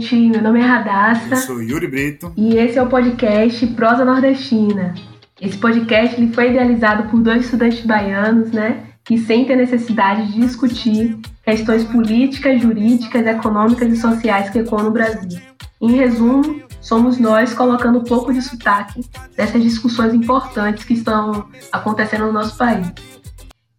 gente. Meu nome é Radassa. Eu sou Yuri Brito. E esse é o podcast Prosa Nordestina. Esse podcast ele foi idealizado por dois estudantes baianos, né? Que sentem a necessidade de discutir questões políticas, jurídicas, econômicas e sociais que ecoam no Brasil. Em resumo, somos nós colocando um pouco de sotaque dessas discussões importantes que estão acontecendo no nosso país.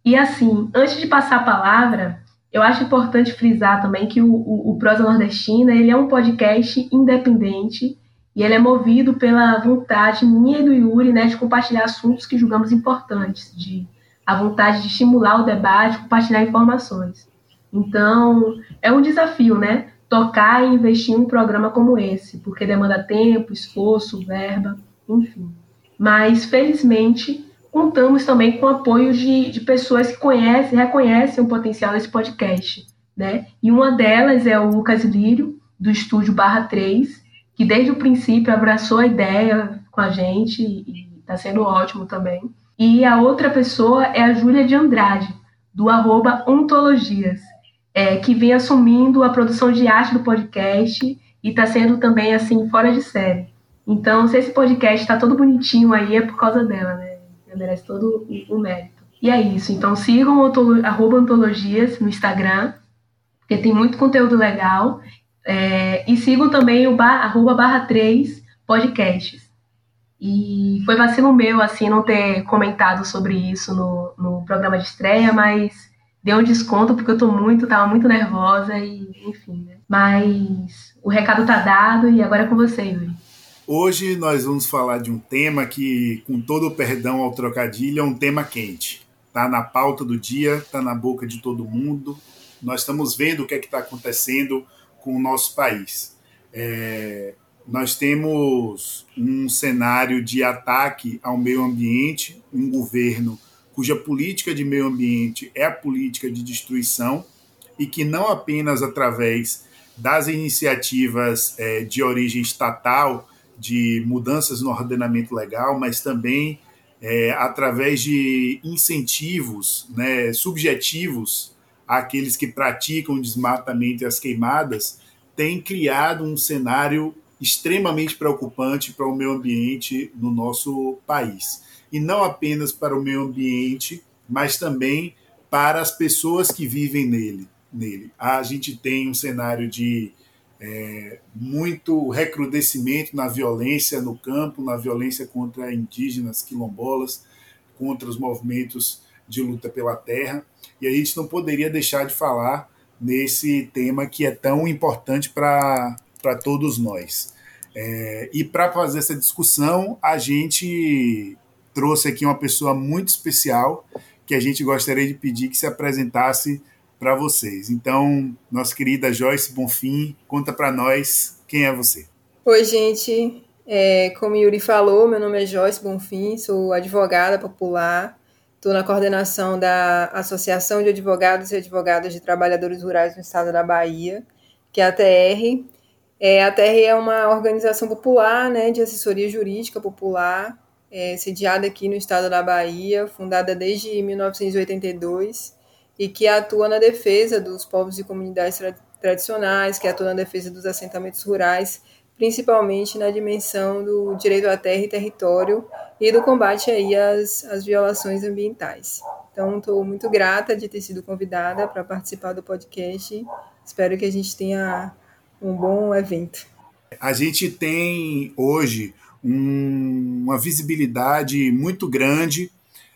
E assim, antes de passar a palavra, eu acho importante frisar também que o, o, o Prosa Nordestina ele é um podcast independente e ele é movido pela vontade minha e do Yuri né, de compartilhar assuntos que julgamos importantes, de a vontade de estimular o debate, compartilhar informações. Então, é um desafio, né? Tocar e investir em um programa como esse, porque demanda tempo, esforço, verba, enfim. Mas, felizmente, contamos também com apoio de, de pessoas que conhecem, reconhecem o potencial desse podcast. Né? E uma delas é o Lucas Lírio, do estúdio Barra 3, que desde o princípio abraçou a ideia com a gente e está sendo ótimo também. E a outra pessoa é a Júlia de Andrade, do arroba Ontologias, é, que vem assumindo a produção de arte do podcast e está sendo também assim fora de série. Então, se esse podcast está todo bonitinho aí, é por causa dela, né? Merece todo o mérito. E é isso. Então sigam o arroba ontologias no Instagram, porque tem muito conteúdo legal. É, e sigam também o bar, arroba barra 3 podcasts. E foi vacilo meu, assim, não ter comentado sobre isso no, no programa de estreia, mas deu um desconto porque eu tô muito, tava muito nervosa e enfim, né? Mas o recado tá dado e agora é com você, Yuri. Hoje nós vamos falar de um tema que, com todo o perdão ao trocadilho, é um tema quente. Está na pauta do dia, está na boca de todo mundo. Nós estamos vendo o que é está acontecendo com o nosso país. É, nós temos um cenário de ataque ao meio ambiente, um governo cuja política de meio ambiente é a política de destruição e que não apenas através das iniciativas é, de origem estatal de mudanças no ordenamento legal, mas também é, através de incentivos né, subjetivos àqueles que praticam desmatamento e as queimadas, tem criado um cenário extremamente preocupante para o meio ambiente no nosso país. E não apenas para o meio ambiente, mas também para as pessoas que vivem nele. nele. A gente tem um cenário de é, muito recrudescimento na violência no campo, na violência contra indígenas, quilombolas, contra os movimentos de luta pela terra. E a gente não poderia deixar de falar nesse tema que é tão importante para todos nós. É, e para fazer essa discussão, a gente trouxe aqui uma pessoa muito especial que a gente gostaria de pedir que se apresentasse para vocês. Então, nossa querida Joyce Bonfim, conta para nós quem é você. Oi, gente. É, como Yuri falou, meu nome é Joyce Bonfim, sou advogada popular, estou na coordenação da Associação de Advogados e Advogadas de Trabalhadores Rurais no Estado da Bahia, que é a TR. É, a TR é uma organização popular né, de assessoria jurídica popular, é, sediada aqui no estado da Bahia, fundada desde 1982 e que atua na defesa dos povos e comunidades tra tradicionais, que atua na defesa dos assentamentos rurais, principalmente na dimensão do direito à terra e território e do combate aí às, às violações ambientais. Então, estou muito grata de ter sido convidada para participar do podcast. Espero que a gente tenha um bom evento. A gente tem hoje um, uma visibilidade muito grande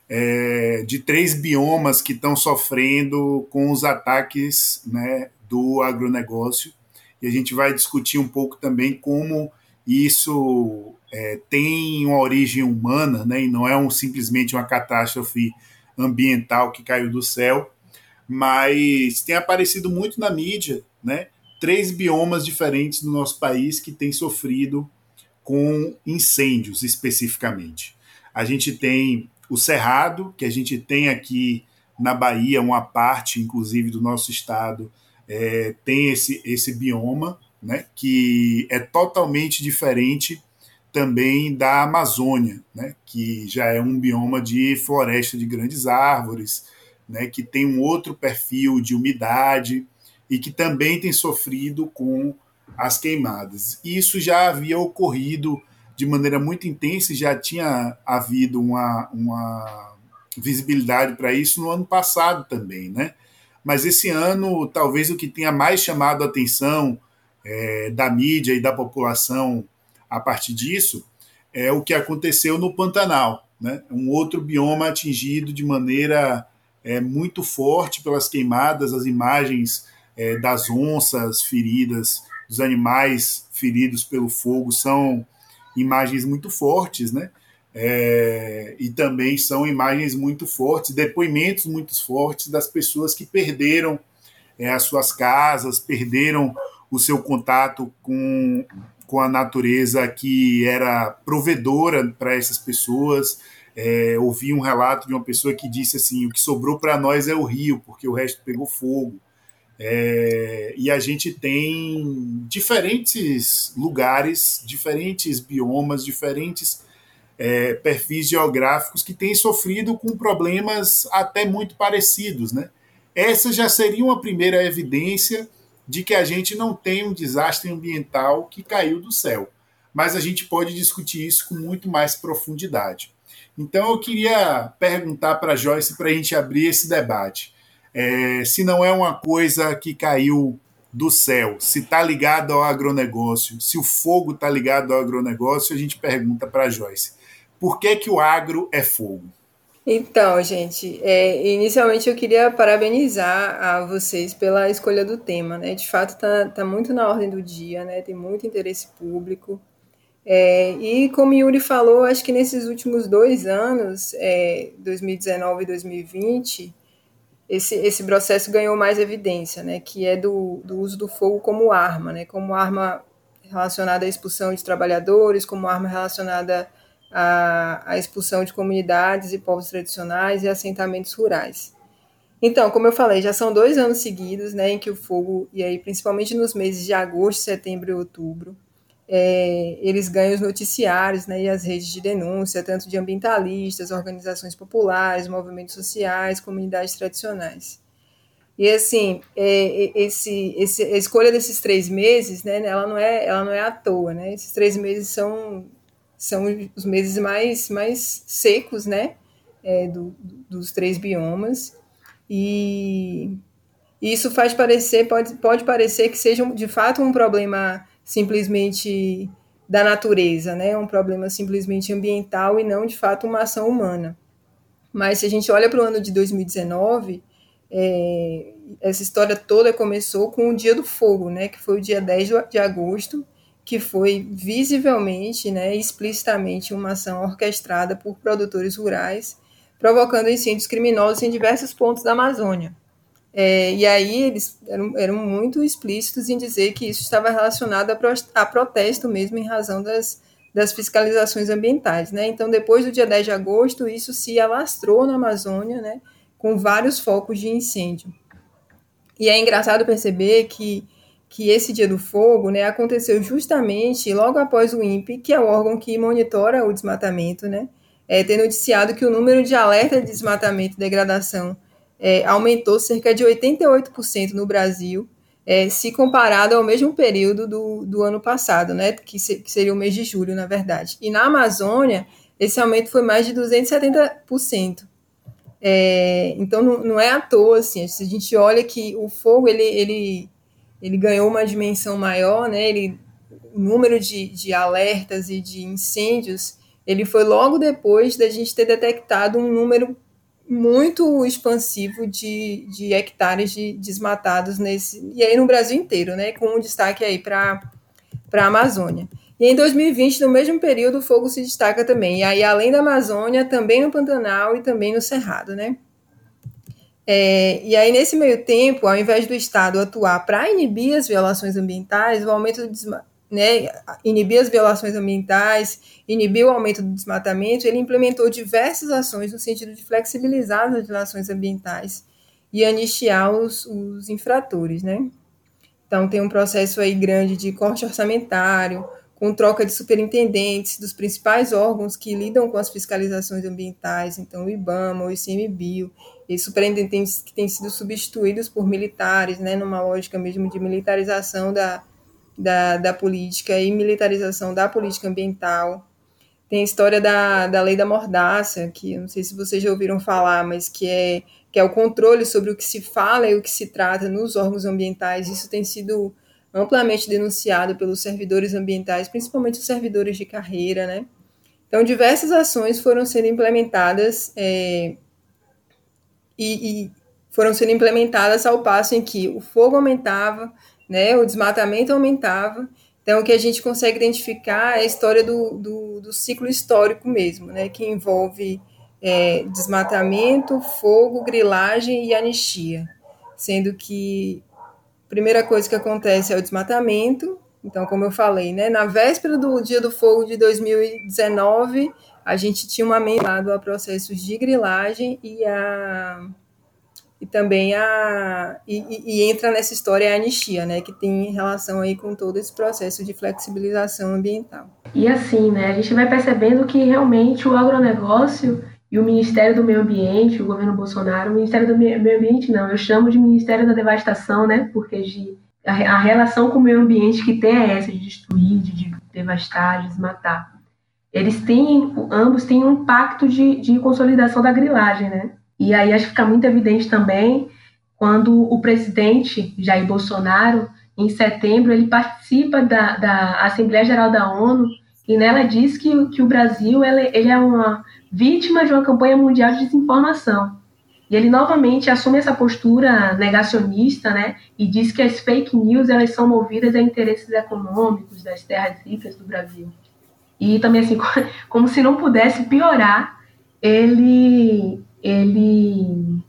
é, de três biomas que estão sofrendo com os ataques né, do agronegócio. E a gente vai discutir um pouco também como isso é, tem uma origem humana, né, e não é um, simplesmente uma catástrofe ambiental que caiu do céu, mas tem aparecido muito na mídia, né, três biomas diferentes no nosso país que têm sofrido com incêndios especificamente. A gente tem o Cerrado, que a gente tem aqui na Bahia, uma parte, inclusive, do nosso estado, é, tem esse, esse bioma, né, que é totalmente diferente também da Amazônia, né, que já é um bioma de floresta de grandes árvores, né, que tem um outro perfil de umidade e que também tem sofrido com as queimadas. Isso já havia ocorrido de maneira muito intensa e já tinha havido uma, uma visibilidade para isso no ano passado também, né? Mas esse ano, talvez o que tenha mais chamado a atenção é, da mídia e da população a partir disso é o que aconteceu no Pantanal, né? Um outro bioma atingido de maneira é, muito forte pelas queimadas, as imagens é, das onças feridas, dos animais feridos pelo fogo são imagens muito fortes, né? É, e também são imagens muito fortes, depoimentos muito fortes das pessoas que perderam é, as suas casas, perderam o seu contato com, com a natureza que era provedora para essas pessoas. É, ouvi um relato de uma pessoa que disse assim: o que sobrou para nós é o rio, porque o resto pegou fogo. É, e a gente tem diferentes lugares, diferentes biomas, diferentes é, perfis geográficos que têm sofrido com problemas até muito parecidos. Né? Essa já seria uma primeira evidência de que a gente não tem um desastre ambiental que caiu do céu. Mas a gente pode discutir isso com muito mais profundidade. Então eu queria perguntar para a Joyce para a gente abrir esse debate. É, se não é uma coisa que caiu do céu, se está ligado ao agronegócio, se o fogo está ligado ao agronegócio, a gente pergunta para a Joyce: por que, que o agro é fogo? Então, gente, é, inicialmente eu queria parabenizar a vocês pela escolha do tema, né? De fato, está tá muito na ordem do dia, né? Tem muito interesse público. É, e como Yuri falou, acho que nesses últimos dois anos, é, 2019 e 2020, esse, esse processo ganhou mais evidência, né, que é do, do uso do fogo como arma, né, como arma relacionada à expulsão de trabalhadores, como arma relacionada à, à expulsão de comunidades e povos tradicionais e assentamentos rurais. Então, como eu falei, já são dois anos seguidos né, em que o fogo, e aí principalmente nos meses de agosto, setembro e outubro, é, eles ganham os noticiários né, e as redes de denúncia, tanto de ambientalistas, organizações populares, movimentos sociais, comunidades tradicionais. E assim, é, esse, esse, a escolha desses três meses, né, ela não é, ela não é à toa, né? Esses três meses são, são os meses mais, mais secos, né, é, do, dos três biomas. E isso faz parecer, pode, pode parecer que seja de fato um problema simplesmente da natureza, né? Um problema simplesmente ambiental e não de fato uma ação humana. Mas se a gente olha para o ano de 2019, é, essa história toda começou com o Dia do Fogo, né? Que foi o dia 10 de agosto, que foi visivelmente, né, explicitamente uma ação orquestrada por produtores rurais, provocando incêndios criminosos em diversos pontos da Amazônia. É, e aí eles eram, eram, muito explícitos em dizer que isso estava relacionado a, pro, a protesto mesmo em razão das, das fiscalizações ambientais. Né? Então, depois do dia 10 de agosto, isso se alastrou na Amazônia, né, com vários focos de incêndio. E é engraçado perceber que, que esse dia do fogo né, aconteceu justamente logo após o INPE, que é o órgão que monitora o desmatamento, né, é, ter noticiado que o número de alerta de desmatamento e degradação é, aumentou cerca de 88% no Brasil, é, se comparado ao mesmo período do, do ano passado, né, que, se, que, seria o mês de julho, na verdade. E na Amazônia, esse aumento foi mais de 270%. É, então, não, não, é à toa, assim, se a gente olha que o fogo, ele, ele, ele ganhou uma dimensão maior, né, ele, o número de, de alertas e de incêndios, ele foi logo depois da gente ter detectado um número muito expansivo de, de hectares de desmatados nesse e aí no Brasil inteiro, né, com um destaque aí para para a Amazônia. E em 2020, no mesmo período, o fogo se destaca também. E aí, além da Amazônia, também no Pantanal e também no Cerrado, né? É, e aí, nesse meio tempo, ao invés do Estado atuar para inibir as violações ambientais, o aumento do, né, inibir as violações ambientais, inibir o aumento do desmatamento, ele implementou diversas ações no sentido de flexibilizar as relações ambientais e anistiar os, os infratores, né? Então tem um processo aí grande de corte orçamentário, com troca de superintendentes dos principais órgãos que lidam com as fiscalizações ambientais, então o IBAMA, o ICMBio, e superintendentes que têm sido substituídos por militares, né, numa lógica mesmo de militarização da, da, da política e militarização da política ambiental. Tem a história da, da lei da mordaça, que não sei se vocês já ouviram falar, mas que é, que é o controle sobre o que se fala e o que se trata nos órgãos ambientais. Isso tem sido amplamente denunciado pelos servidores ambientais, principalmente os servidores de carreira, né? Então, diversas ações foram sendo implementadas é, e, e, foram sendo implementadas ao passo em que o fogo aumentava, né, o desmatamento aumentava. Então, o que a gente consegue identificar é a história do, do, do ciclo histórico mesmo, né, que envolve é, desmatamento, fogo, grilagem e anistia, sendo que a primeira coisa que acontece é o desmatamento, então, como eu falei, né, na véspera do Dia do Fogo de 2019, a gente tinha um amendado a processos de grilagem e a e também a e, e, entra nessa história a anistia, né, que tem relação aí com todo esse processo de flexibilização ambiental. E assim, né, a gente vai percebendo que realmente o agronegócio e o Ministério do Meio Ambiente, o governo Bolsonaro, o Ministério do Meio Ambiente não, eu chamo de Ministério da Devastação, né, porque de a, relação com o meio ambiente que tem é essa de destruir, de, devastar, de desmatar. Eles têm, ambos têm um pacto de, de consolidação da grilagem, né? E aí acho que fica muito evidente também quando o presidente Jair Bolsonaro, em setembro, ele participa da, da Assembleia Geral da ONU e nela diz que, que o Brasil ele, ele é uma vítima de uma campanha mundial de desinformação. E ele novamente assume essa postura negacionista, né, e diz que as fake news elas são movidas a interesses econômicos das terras ricas do Brasil. E também assim, como se não pudesse piorar, ele ele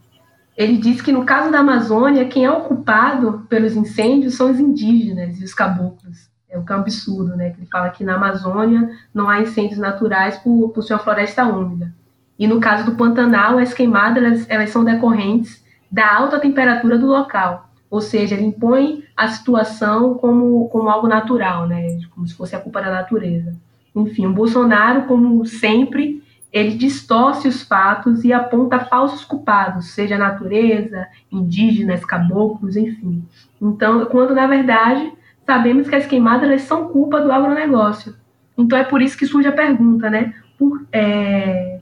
ele diz que no caso da Amazônia, quem é ocupado pelos incêndios são os indígenas e os caboclos. É o que é um absurdo, né? Ele fala que na Amazônia não há incêndios naturais por, por sua floresta úmida. E no caso do Pantanal, as queimadas elas, elas são decorrentes da alta temperatura do local. Ou seja, ele impõe a situação como, como algo natural, né? como se fosse a culpa da natureza. Enfim, o Bolsonaro, como sempre, ele distorce os fatos e aponta falsos culpados, seja natureza, indígenas, caboclos, enfim. Então, quando na verdade sabemos que as queimadas são culpa do agronegócio. Então é por isso que surge a pergunta, né? Por, é,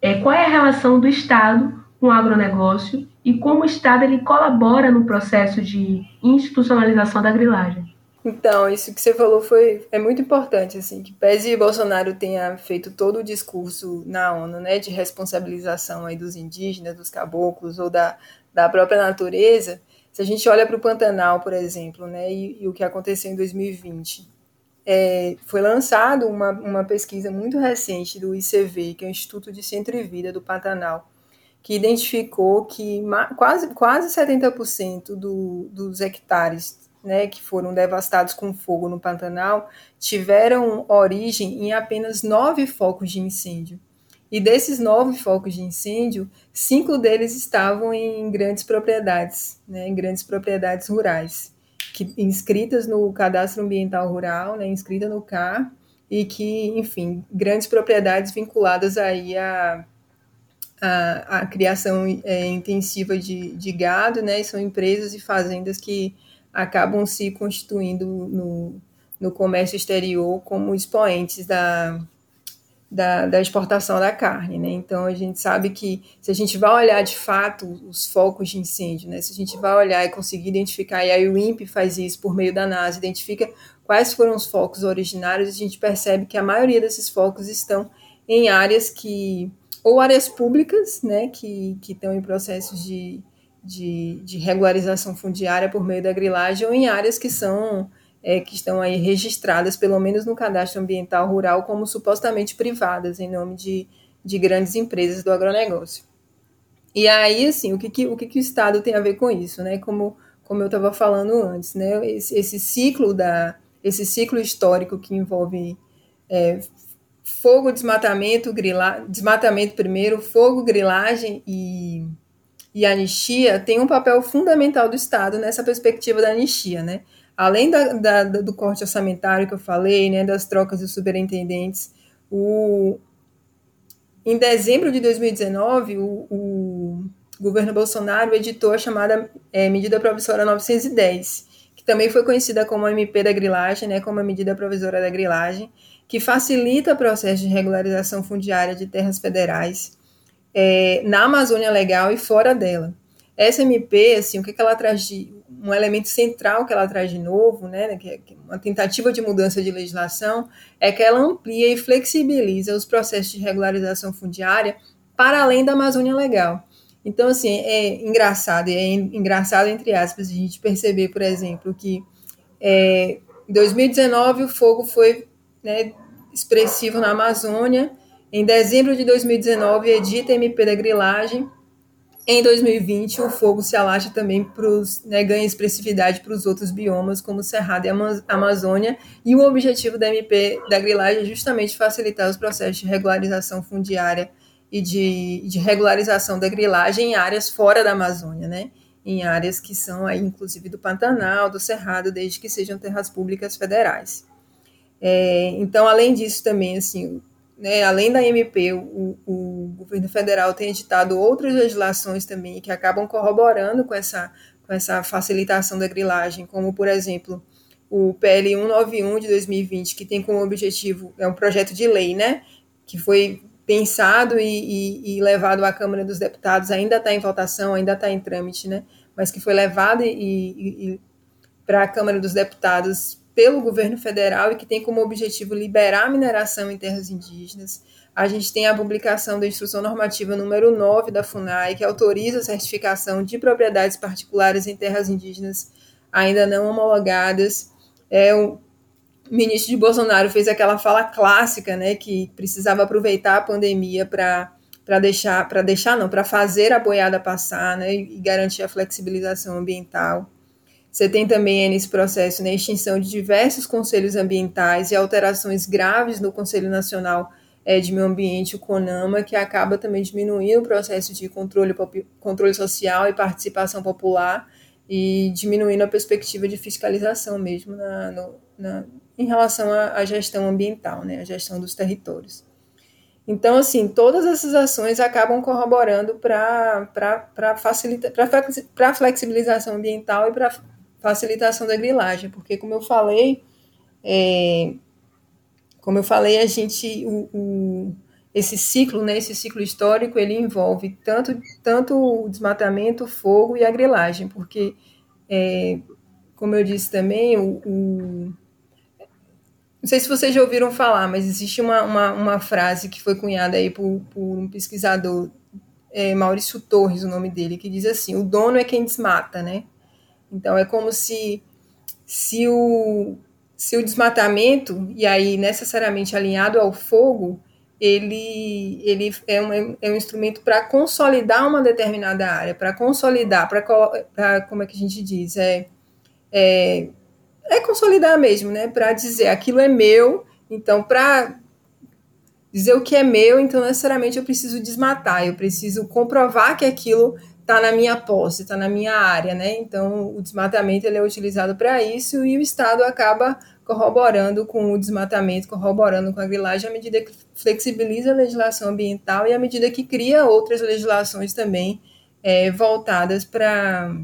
é, qual é a relação do Estado com o agronegócio e como o Estado ele colabora no processo de institucionalização da grilagem. Então, isso que você falou foi é muito importante, assim, que pese Bolsonaro tenha feito todo o discurso na ONU, né, de responsabilização aí dos indígenas, dos caboclos ou da, da própria natureza, se a gente olha para o Pantanal, por exemplo, né, e, e o que aconteceu em 2020, é, foi lançado uma, uma pesquisa muito recente do ICV, que é o Instituto de Centro e Vida do Pantanal, que identificou que quase, quase 70% do, dos hectares né, que foram devastados com fogo no Pantanal tiveram origem em apenas nove focos de incêndio. E desses nove focos de incêndio, cinco deles estavam em grandes propriedades, né, em grandes propriedades rurais que, inscritas no Cadastro Ambiental Rural, né, inscrita no CAR, e que, enfim, grandes propriedades vinculadas aí à, à, à criação é, intensiva de, de gado, né, são empresas e fazendas que acabam se constituindo no, no comércio exterior como expoentes da, da, da, exportação da carne, né? Então a gente sabe que se a gente vai olhar de fato os focos de incêndio, né? Se a gente vai olhar e conseguir identificar, e aí o INPE faz isso por meio da NASA, identifica quais foram os focos originários, a gente percebe que a maioria desses focos estão em áreas que ou áreas públicas, né? Que, que estão em processos de, de, de regularização fundiária por meio da grilagem, ou em áreas que são é, que estão aí registradas, pelo menos no cadastro ambiental rural, como supostamente privadas, em nome de, de grandes empresas do agronegócio. E aí, assim, o que, que, o que, que o Estado tem a ver com isso, né? Como, como eu estava falando antes, né? Esse, esse, ciclo da, esse ciclo histórico que envolve é, fogo, desmatamento, grila, desmatamento primeiro, fogo, grilagem e, e anistia tem um papel fundamental do Estado nessa perspectiva da anistia, né? além da, da, do corte orçamentário que eu falei, né, das trocas de superintendentes, o, em dezembro de 2019, o, o governo Bolsonaro editou a chamada é, medida provisória 910, que também foi conhecida como MP da grilagem, né, como a medida provisória da grilagem, que facilita o processo de regularização fundiária de terras federais é, na Amazônia Legal e fora dela. Essa MP, assim, o que, que ela traz de um elemento central que ela traz de novo, né, que é uma tentativa de mudança de legislação, é que ela amplia e flexibiliza os processos de regularização fundiária para além da Amazônia Legal. Então, assim, é engraçado, é engraçado, entre aspas, a gente perceber, por exemplo, que é, em 2019 o fogo foi né, expressivo na Amazônia, em dezembro de 2019 edita MP da grilagem, em 2020, o fogo se alastra também para os, né, ganha expressividade para os outros biomas, como Cerrado e Amazônia, e o objetivo da MP da grilagem é justamente facilitar os processos de regularização fundiária e de, de regularização da grilagem em áreas fora da Amazônia, né? em áreas que são aí, inclusive do Pantanal, do Cerrado, desde que sejam terras públicas federais. É, então, além disso, também, assim, né, além da MP, o, o, governo federal tem editado outras legislações também que acabam corroborando com essa, com essa facilitação da grilagem, como, por exemplo, o PL 191 de 2020, que tem como objetivo, é um projeto de lei, né, que foi pensado e, e, e levado à Câmara dos Deputados, ainda está em votação, ainda está em trâmite, né? mas que foi levado e, e para a Câmara dos Deputados pelo governo federal e que tem como objetivo liberar a mineração em terras indígenas. A gente tem a publicação da Instrução Normativa número 9 da FUNAI, que autoriza a certificação de propriedades particulares em terras indígenas ainda não homologadas. É, o, ministro de Bolsonaro fez aquela fala clássica, né, que precisava aproveitar a pandemia para para deixar, para deixar não, para fazer a boiada passar, né, e garantir a flexibilização ambiental. Você tem também nesse processo né, a extinção de diversos conselhos ambientais e alterações graves no Conselho Nacional é, de Meio Ambiente, o CONAMA, que acaba também diminuindo o processo de controle, controle social e participação popular e diminuindo a perspectiva de fiscalização mesmo na, no, na, em relação à, gestão ambiental, né, a gestão dos territórios. Então, assim, todas essas ações acabam corroborando para para flexibilização ambiental e para facilitação da grilagem, porque como eu falei, é, como eu falei, a gente o, o, esse ciclo, né, esse ciclo histórico, ele envolve tanto, tanto o desmatamento, o fogo e a grilagem, porque, é, como eu disse também, o, o não sei se vocês já ouviram falar, mas existe uma, uma, uma frase que foi cunhada aí por, por um pesquisador, é, Maurício Torres, o nome dele, que diz assim: o dono é quem desmata, né? Então é como se, se, o, se o desmatamento, e aí necessariamente alinhado ao fogo, ele, ele é, um, é um instrumento para consolidar uma determinada área, para consolidar, para como é que a gente diz? É, é é consolidar mesmo, né? Para dizer aquilo é meu, então para dizer o que é meu, então necessariamente eu preciso desmatar, eu preciso comprovar que aquilo está na minha posse, está na minha área, né? Então o desmatamento ele é utilizado para isso e o Estado acaba corroborando com o desmatamento, corroborando com a grilagem à medida que flexibiliza a legislação ambiental e à medida que cria outras legislações também é, voltadas para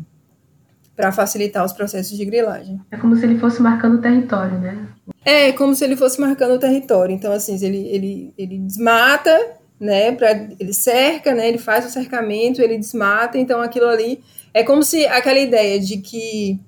para facilitar os processos de grilagem. É como se ele fosse marcando o território, né? É, como se ele fosse marcando o território. Então, assim, ele, ele, ele desmata, né? Pra, ele cerca, né? Ele faz o cercamento, ele desmata. Então, aquilo ali é como se aquela ideia de que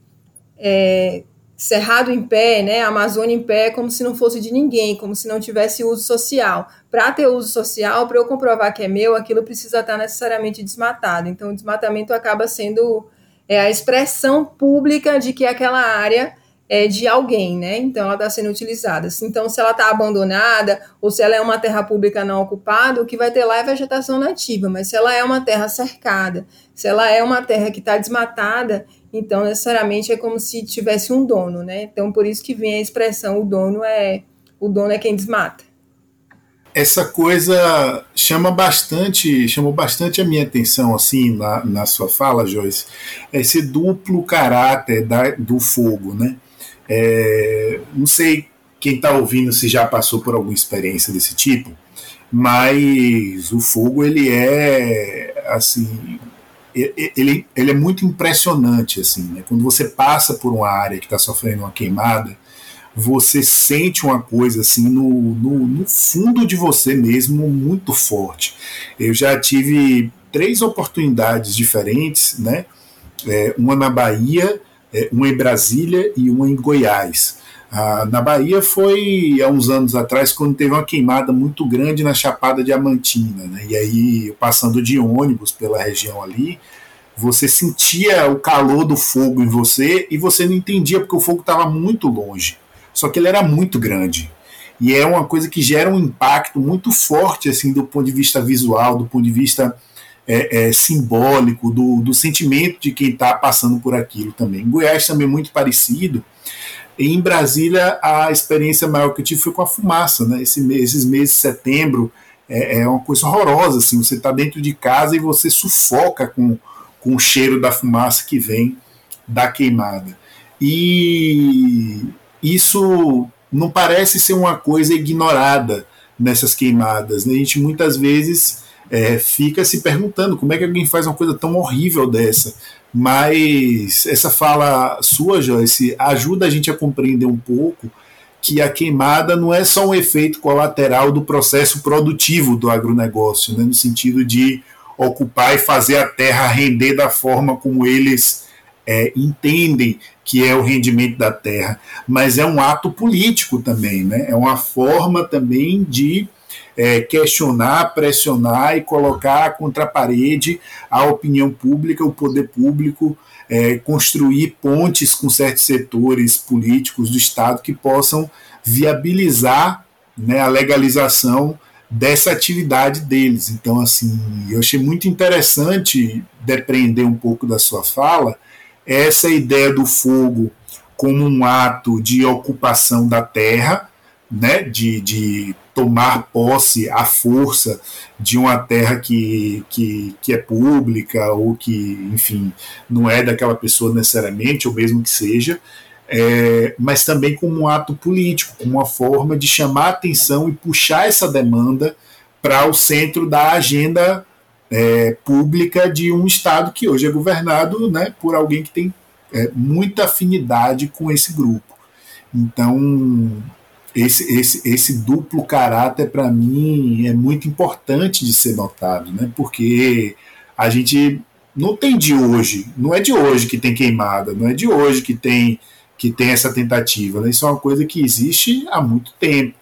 é, Cerrado em pé, né? Amazônia em pé, como se não fosse de ninguém, como se não tivesse uso social. Para ter uso social, para eu comprovar que é meu, aquilo precisa estar necessariamente desmatado. Então, o desmatamento acaba sendo é a expressão pública de que aquela área é de alguém, né? Então ela está sendo utilizada. Então, se ela está abandonada ou se ela é uma terra pública não ocupada, o que vai ter lá é vegetação nativa. Mas se ela é uma terra cercada, se ela é uma terra que está desmatada, então necessariamente é como se tivesse um dono, né? Então por isso que vem a expressão o dono é o dono é quem desmata essa coisa chama bastante, chamou bastante a minha atenção assim na, na sua fala, Joyce, esse duplo caráter da, do fogo, né? É, não sei quem está ouvindo se já passou por alguma experiência desse tipo, mas o fogo ele é assim, ele, ele é muito impressionante, assim, né? Quando você passa por uma área que está sofrendo uma queimada, você sente uma coisa assim no, no, no, fundo de você mesmo muito forte. Eu já tive três oportunidades diferentes, né? É, uma na Bahia, é, uma em Brasília e uma em Goiás. Ah, na Bahia foi há uns anos atrás, quando teve uma queimada muito grande na Chapada Diamantina. Né? E aí, passando de ônibus pela região ali, você sentia o calor do fogo em você e você não entendia porque o fogo estava muito longe. Só que ele era muito grande. E é uma coisa que gera um impacto muito forte assim do ponto de vista visual, do ponto de vista é, é, simbólico, do, do sentimento de quem está passando por aquilo também. Em Goiás também é muito parecido. Em Brasília, a experiência maior que eu tive foi com a fumaça, né? Esse, esses meses de setembro é, é uma coisa horrorosa, assim. Você está dentro de casa e você sufoca com, com o cheiro da fumaça que vem da queimada. E isso não parece ser uma coisa ignorada nessas queimadas. Né? A gente muitas vezes é, fica se perguntando como é que alguém faz uma coisa tão horrível dessa. Mas essa fala sua, Joyce, ajuda a gente a compreender um pouco que a queimada não é só um efeito colateral do processo produtivo do agronegócio, né, no sentido de ocupar e fazer a terra render da forma como eles é, entendem que é o rendimento da terra, mas é um ato político também, né? é uma forma também de é, questionar, pressionar e colocar contra a parede a opinião pública, o poder público, é, construir pontes com certos setores políticos do Estado que possam viabilizar né, a legalização dessa atividade deles. Então, assim, eu achei muito interessante depreender um pouco da sua fala essa ideia do fogo como um ato de ocupação da terra, né, de, de tomar posse à força de uma terra que, que, que é pública ou que, enfim, não é daquela pessoa necessariamente, ou mesmo que seja, é, mas também como um ato político, como uma forma de chamar atenção e puxar essa demanda para o centro da agenda é, pública de um Estado que hoje é governado né, por alguém que tem é, muita afinidade com esse grupo. Então, esse, esse, esse duplo caráter, para mim, é muito importante de ser notado, né? porque a gente não tem de hoje, não é de hoje que tem queimada, não é de hoje que tem, que tem essa tentativa. Né? Isso é uma coisa que existe há muito tempo.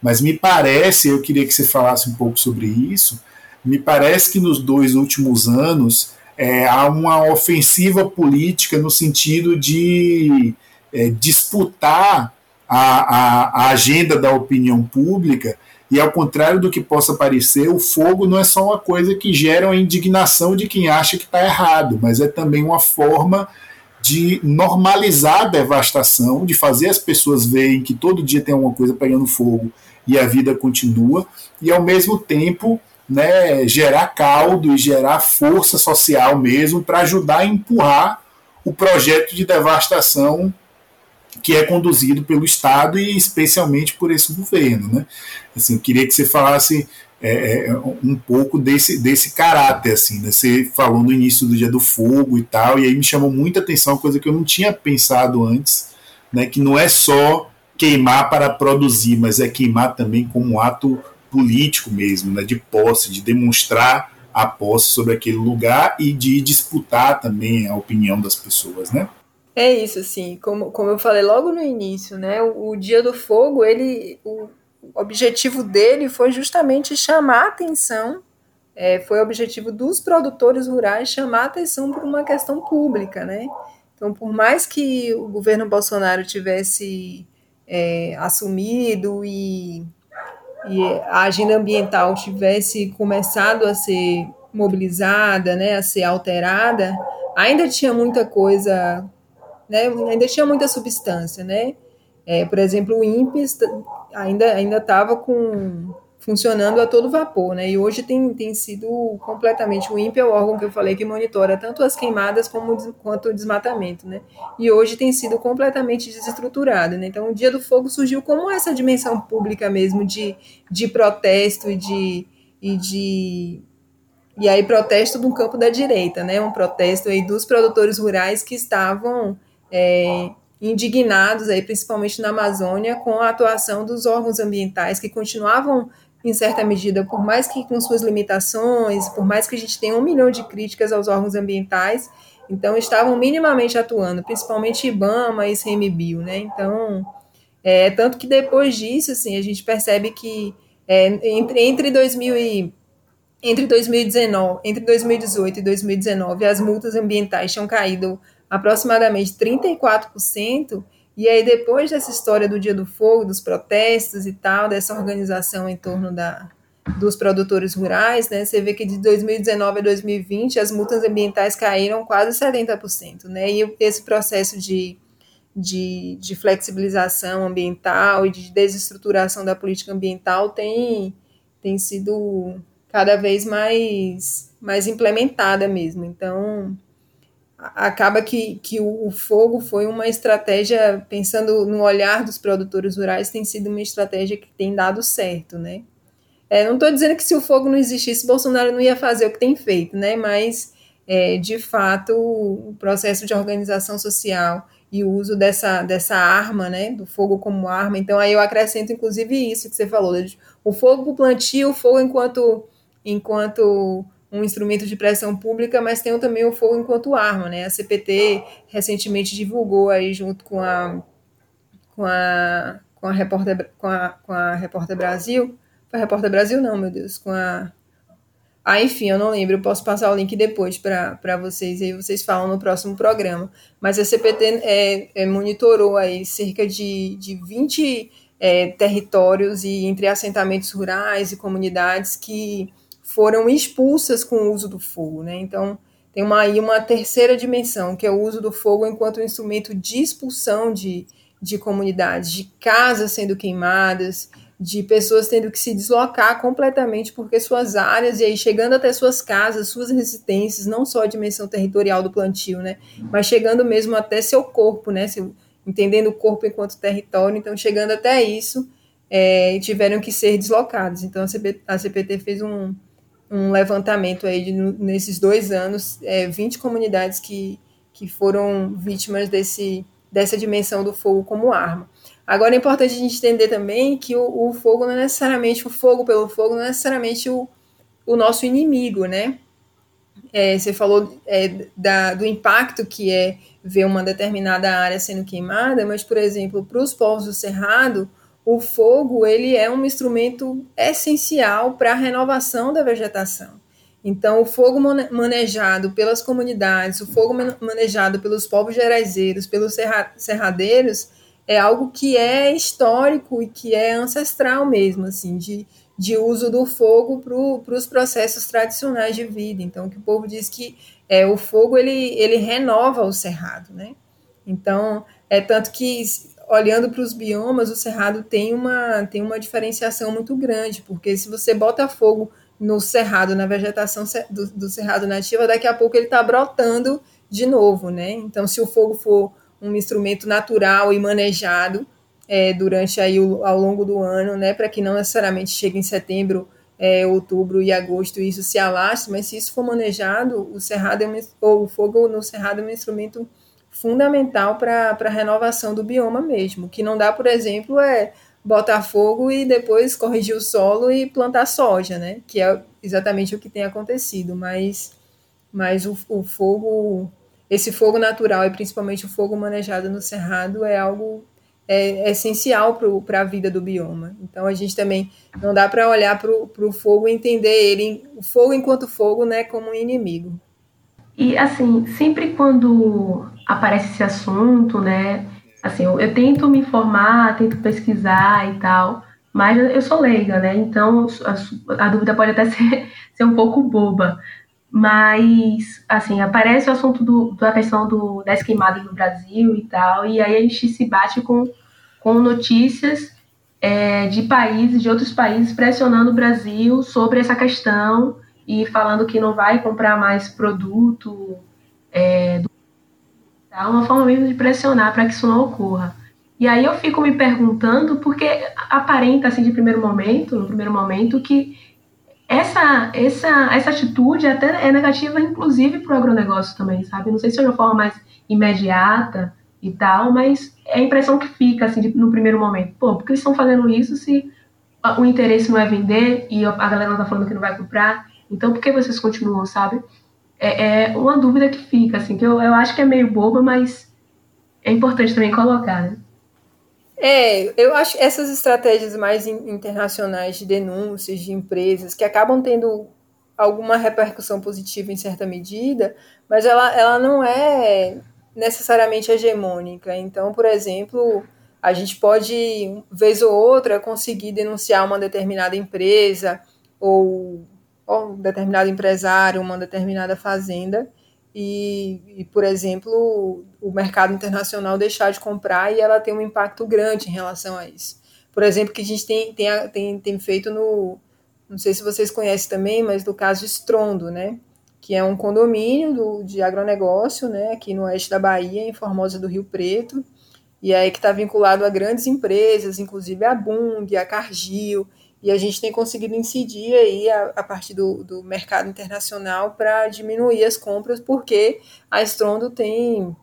Mas me parece, eu queria que você falasse um pouco sobre isso, me parece que nos dois últimos anos é, há uma ofensiva política no sentido de é, disputar a, a, a agenda da opinião pública, e ao contrário do que possa parecer, o fogo não é só uma coisa que gera a indignação de quem acha que está errado, mas é também uma forma de normalizar a devastação, de fazer as pessoas verem que todo dia tem alguma coisa pegando fogo e a vida continua, e ao mesmo tempo né, gerar caldo e gerar força social mesmo para ajudar a empurrar o projeto de devastação que é conduzido pelo Estado e especialmente por esse governo. Né? Assim, eu queria que você falasse é, é, um pouco desse, desse caráter. Assim, né? Você falou no início do Dia do Fogo e tal, e aí me chamou muita atenção, coisa que eu não tinha pensado antes, né? que não é só queimar para produzir, mas é queimar também como um ato político mesmo, né? de posse, de demonstrar a posse sobre aquele lugar e de disputar também a opinião das pessoas, né? É isso, assim, como, como eu falei logo no início, né? O, o Dia do Fogo, ele, o objetivo dele foi justamente chamar atenção, é, foi o objetivo dos produtores rurais chamar atenção para uma questão pública, né? Então, por mais que o governo Bolsonaro tivesse é, assumido e, e a agenda ambiental tivesse começado a ser mobilizada, né, a ser alterada, ainda tinha muita coisa né, ainda tinha muita substância, né? É, por exemplo, o INPES ainda ainda estava com funcionando a todo vapor, né? E hoje tem, tem sido completamente o INPE é o órgão que eu falei que monitora tanto as queimadas como quanto o desmatamento, né? E hoje tem sido completamente desestruturado, né? Então, o Dia do Fogo surgiu como essa dimensão pública mesmo de, de protesto e de, e de e aí protesto do campo da direita, né? Um protesto aí dos produtores rurais que estavam é, indignados aí, principalmente na Amazônia, com a atuação dos órgãos ambientais que continuavam em certa medida, por mais que com suas limitações, por mais que a gente tenha um milhão de críticas aos órgãos ambientais, então estavam minimamente atuando, principalmente IBAMA e ICMBio, né? Então, é, tanto que depois disso, assim, a gente percebe que é, entre, entre 2000 e entre 2019, entre 2018 e 2019, as multas ambientais tinham caído aproximadamente 34%, e aí depois dessa história do Dia do Fogo, dos protestos e tal, dessa organização em torno da, dos produtores rurais, né, você vê que de 2019 a 2020 as multas ambientais caíram quase 70%, né, e esse processo de, de, de flexibilização ambiental e de desestruturação da política ambiental tem, tem sido cada vez mais, mais implementada mesmo, então acaba que, que o, fogo foi uma estratégia, pensando no olhar dos produtores rurais, tem sido uma estratégia que tem dado certo, né? É, não estou dizendo que se o fogo não existisse, Bolsonaro não ia fazer o que tem feito, né? Mas, é, de fato, o processo de organização social e o uso dessa, dessa arma, né, do fogo como arma. Então, aí eu acrescento, inclusive, isso que você falou, o fogo para o plantio, o fogo enquanto, enquanto um instrumento de pressão pública, mas tem também o fogo enquanto arma, né? A CPT recentemente divulgou aí junto com a com a com a repórter com a, com a repórter Brasil, a repórter Brasil não, meu Deus, com a ah, enfim, eu não lembro, eu posso passar o link depois para vocês, aí vocês falam no próximo programa. Mas a CPT é, é, monitorou aí cerca de, de 20 é, territórios e entre assentamentos rurais e comunidades que foram expulsas com o uso do fogo, né? Então, tem uma, aí uma terceira dimensão, que é o uso do fogo enquanto instrumento de expulsão de, de comunidades, de casas sendo queimadas, de pessoas tendo que se deslocar completamente porque suas áreas, e aí chegando até suas casas, suas residências, não só a dimensão territorial do plantio, né? Mas chegando mesmo até seu corpo, né? Seu, entendendo o corpo enquanto território, então chegando até isso, é, tiveram que ser deslocados. Então a, CP, a CPT fez um, um levantamento aí de, nesses dois anos, é, 20 comunidades que, que foram vítimas desse, dessa dimensão do fogo como arma. Agora é importante a gente entender também que o, o fogo não é necessariamente o fogo pelo fogo, não é necessariamente o, o nosso inimigo, né? É, você falou é, da, do impacto que é ver uma determinada área sendo queimada, mas, por exemplo, para os povos do Cerrado, o fogo ele é um instrumento essencial para a renovação da vegetação. Então, o fogo manejado pelas comunidades, o fogo manejado pelos povos geraizeiros, pelos serradeiros, é algo que é histórico e que é ancestral mesmo, assim, de, de uso do fogo para os processos tradicionais de vida. Então, que o povo diz que é, o fogo ele, ele renova o cerrado, né? Então, é tanto que olhando para os biomas, o cerrado tem uma, tem uma diferenciação muito grande, porque se você bota fogo no cerrado, na vegetação do, do cerrado nativa, daqui a pouco ele está brotando de novo, né? Então, se o fogo for um instrumento natural e manejado é, durante aí o, ao longo do ano, né, para que não necessariamente chegue em setembro, é, outubro e agosto e isso se alastre, mas se isso for manejado, o cerrado é um, ou o fogo no cerrado é um instrumento fundamental para a renovação do bioma mesmo. que não dá, por exemplo, é botar fogo e depois corrigir o solo e plantar soja, né? Que é exatamente o que tem acontecido. Mas, mas o, o fogo, esse fogo natural e principalmente o fogo manejado no cerrado é algo é, é essencial para a vida do bioma. Então a gente também não dá para olhar para o fogo e entender ele, o fogo enquanto fogo, né, como um inimigo. E assim, sempre quando aparece esse assunto, né? Assim, eu, eu, tento me informar, tento pesquisar e tal, mas eu sou leiga, né? Então a, a dúvida pode até ser, ser um pouco boba. Mas, assim, aparece o assunto do, da questão do, das queimadas no Brasil e tal, e aí a gente se bate com, com notícias é, de países, de outros países, pressionando o Brasil sobre essa questão e falando que não vai comprar mais produto é, Tá? Uma forma mesmo de pressionar para que isso não ocorra. E aí eu fico me perguntando, porque aparenta assim de primeiro momento, no primeiro momento, que essa, essa, essa atitude até é negativa, inclusive, para o agronegócio também, sabe? Não sei se é uma forma mais imediata e tal, mas é a impressão que fica, assim, de, no primeiro momento. Pô, por que eles estão fazendo isso se o interesse não é vender e a galera não tá falando que não vai comprar? Então, por que vocês continuam, sabe? É, é uma dúvida que fica, assim, que eu, eu acho que é meio boba, mas é importante também colocar, né? É, eu acho essas estratégias mais internacionais de denúncias de empresas que acabam tendo alguma repercussão positiva em certa medida, mas ela, ela não é necessariamente hegemônica. Então, por exemplo, a gente pode, vez ou outra, conseguir denunciar uma determinada empresa ou, ou um determinado empresário, uma determinada fazenda, e, e, por exemplo, o mercado internacional deixar de comprar e ela tem um impacto grande em relação a isso. Por exemplo, que a gente tem, tem, tem, tem feito no. Não sei se vocês conhecem também, mas do caso de Estrondo, né? Que é um condomínio do, de agronegócio, né? Aqui no oeste da Bahia, em Formosa do Rio Preto. E aí que está vinculado a grandes empresas, inclusive a Bung, a Cargill, e a gente tem conseguido incidir aí a, a partir do, do mercado internacional para diminuir as compras, porque a Estrondo tem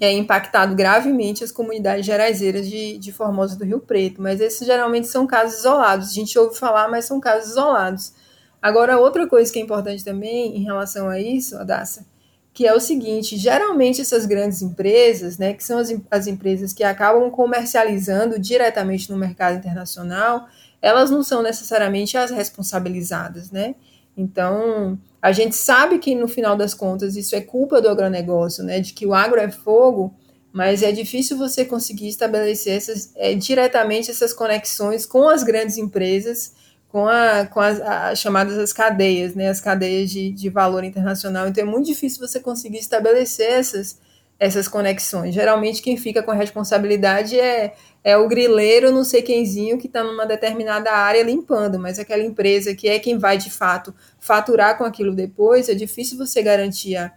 é, impactado gravemente as comunidades geraizeiras de, de Formosa do Rio Preto, mas esses geralmente são casos isolados. A gente ouve falar, mas são casos isolados. Agora, outra coisa que é importante também em relação a isso, Adassa, que é o seguinte: geralmente essas grandes empresas, né, que são as, as empresas que acabam comercializando diretamente no mercado internacional, elas não são necessariamente as responsabilizadas, né? Então, a gente sabe que no final das contas isso é culpa do agronegócio, né? De que o agro é fogo, mas é difícil você conseguir estabelecer essas, é, diretamente essas conexões com as grandes empresas, com, a, com as, as chamadas as cadeias, né? As cadeias de, de valor internacional. Então, é muito difícil você conseguir estabelecer essas, essas conexões. Geralmente, quem fica com a responsabilidade é é o grileiro, não sei quemzinho, que está numa determinada área limpando, mas aquela empresa que é quem vai de fato faturar com aquilo depois, é difícil você garantir a,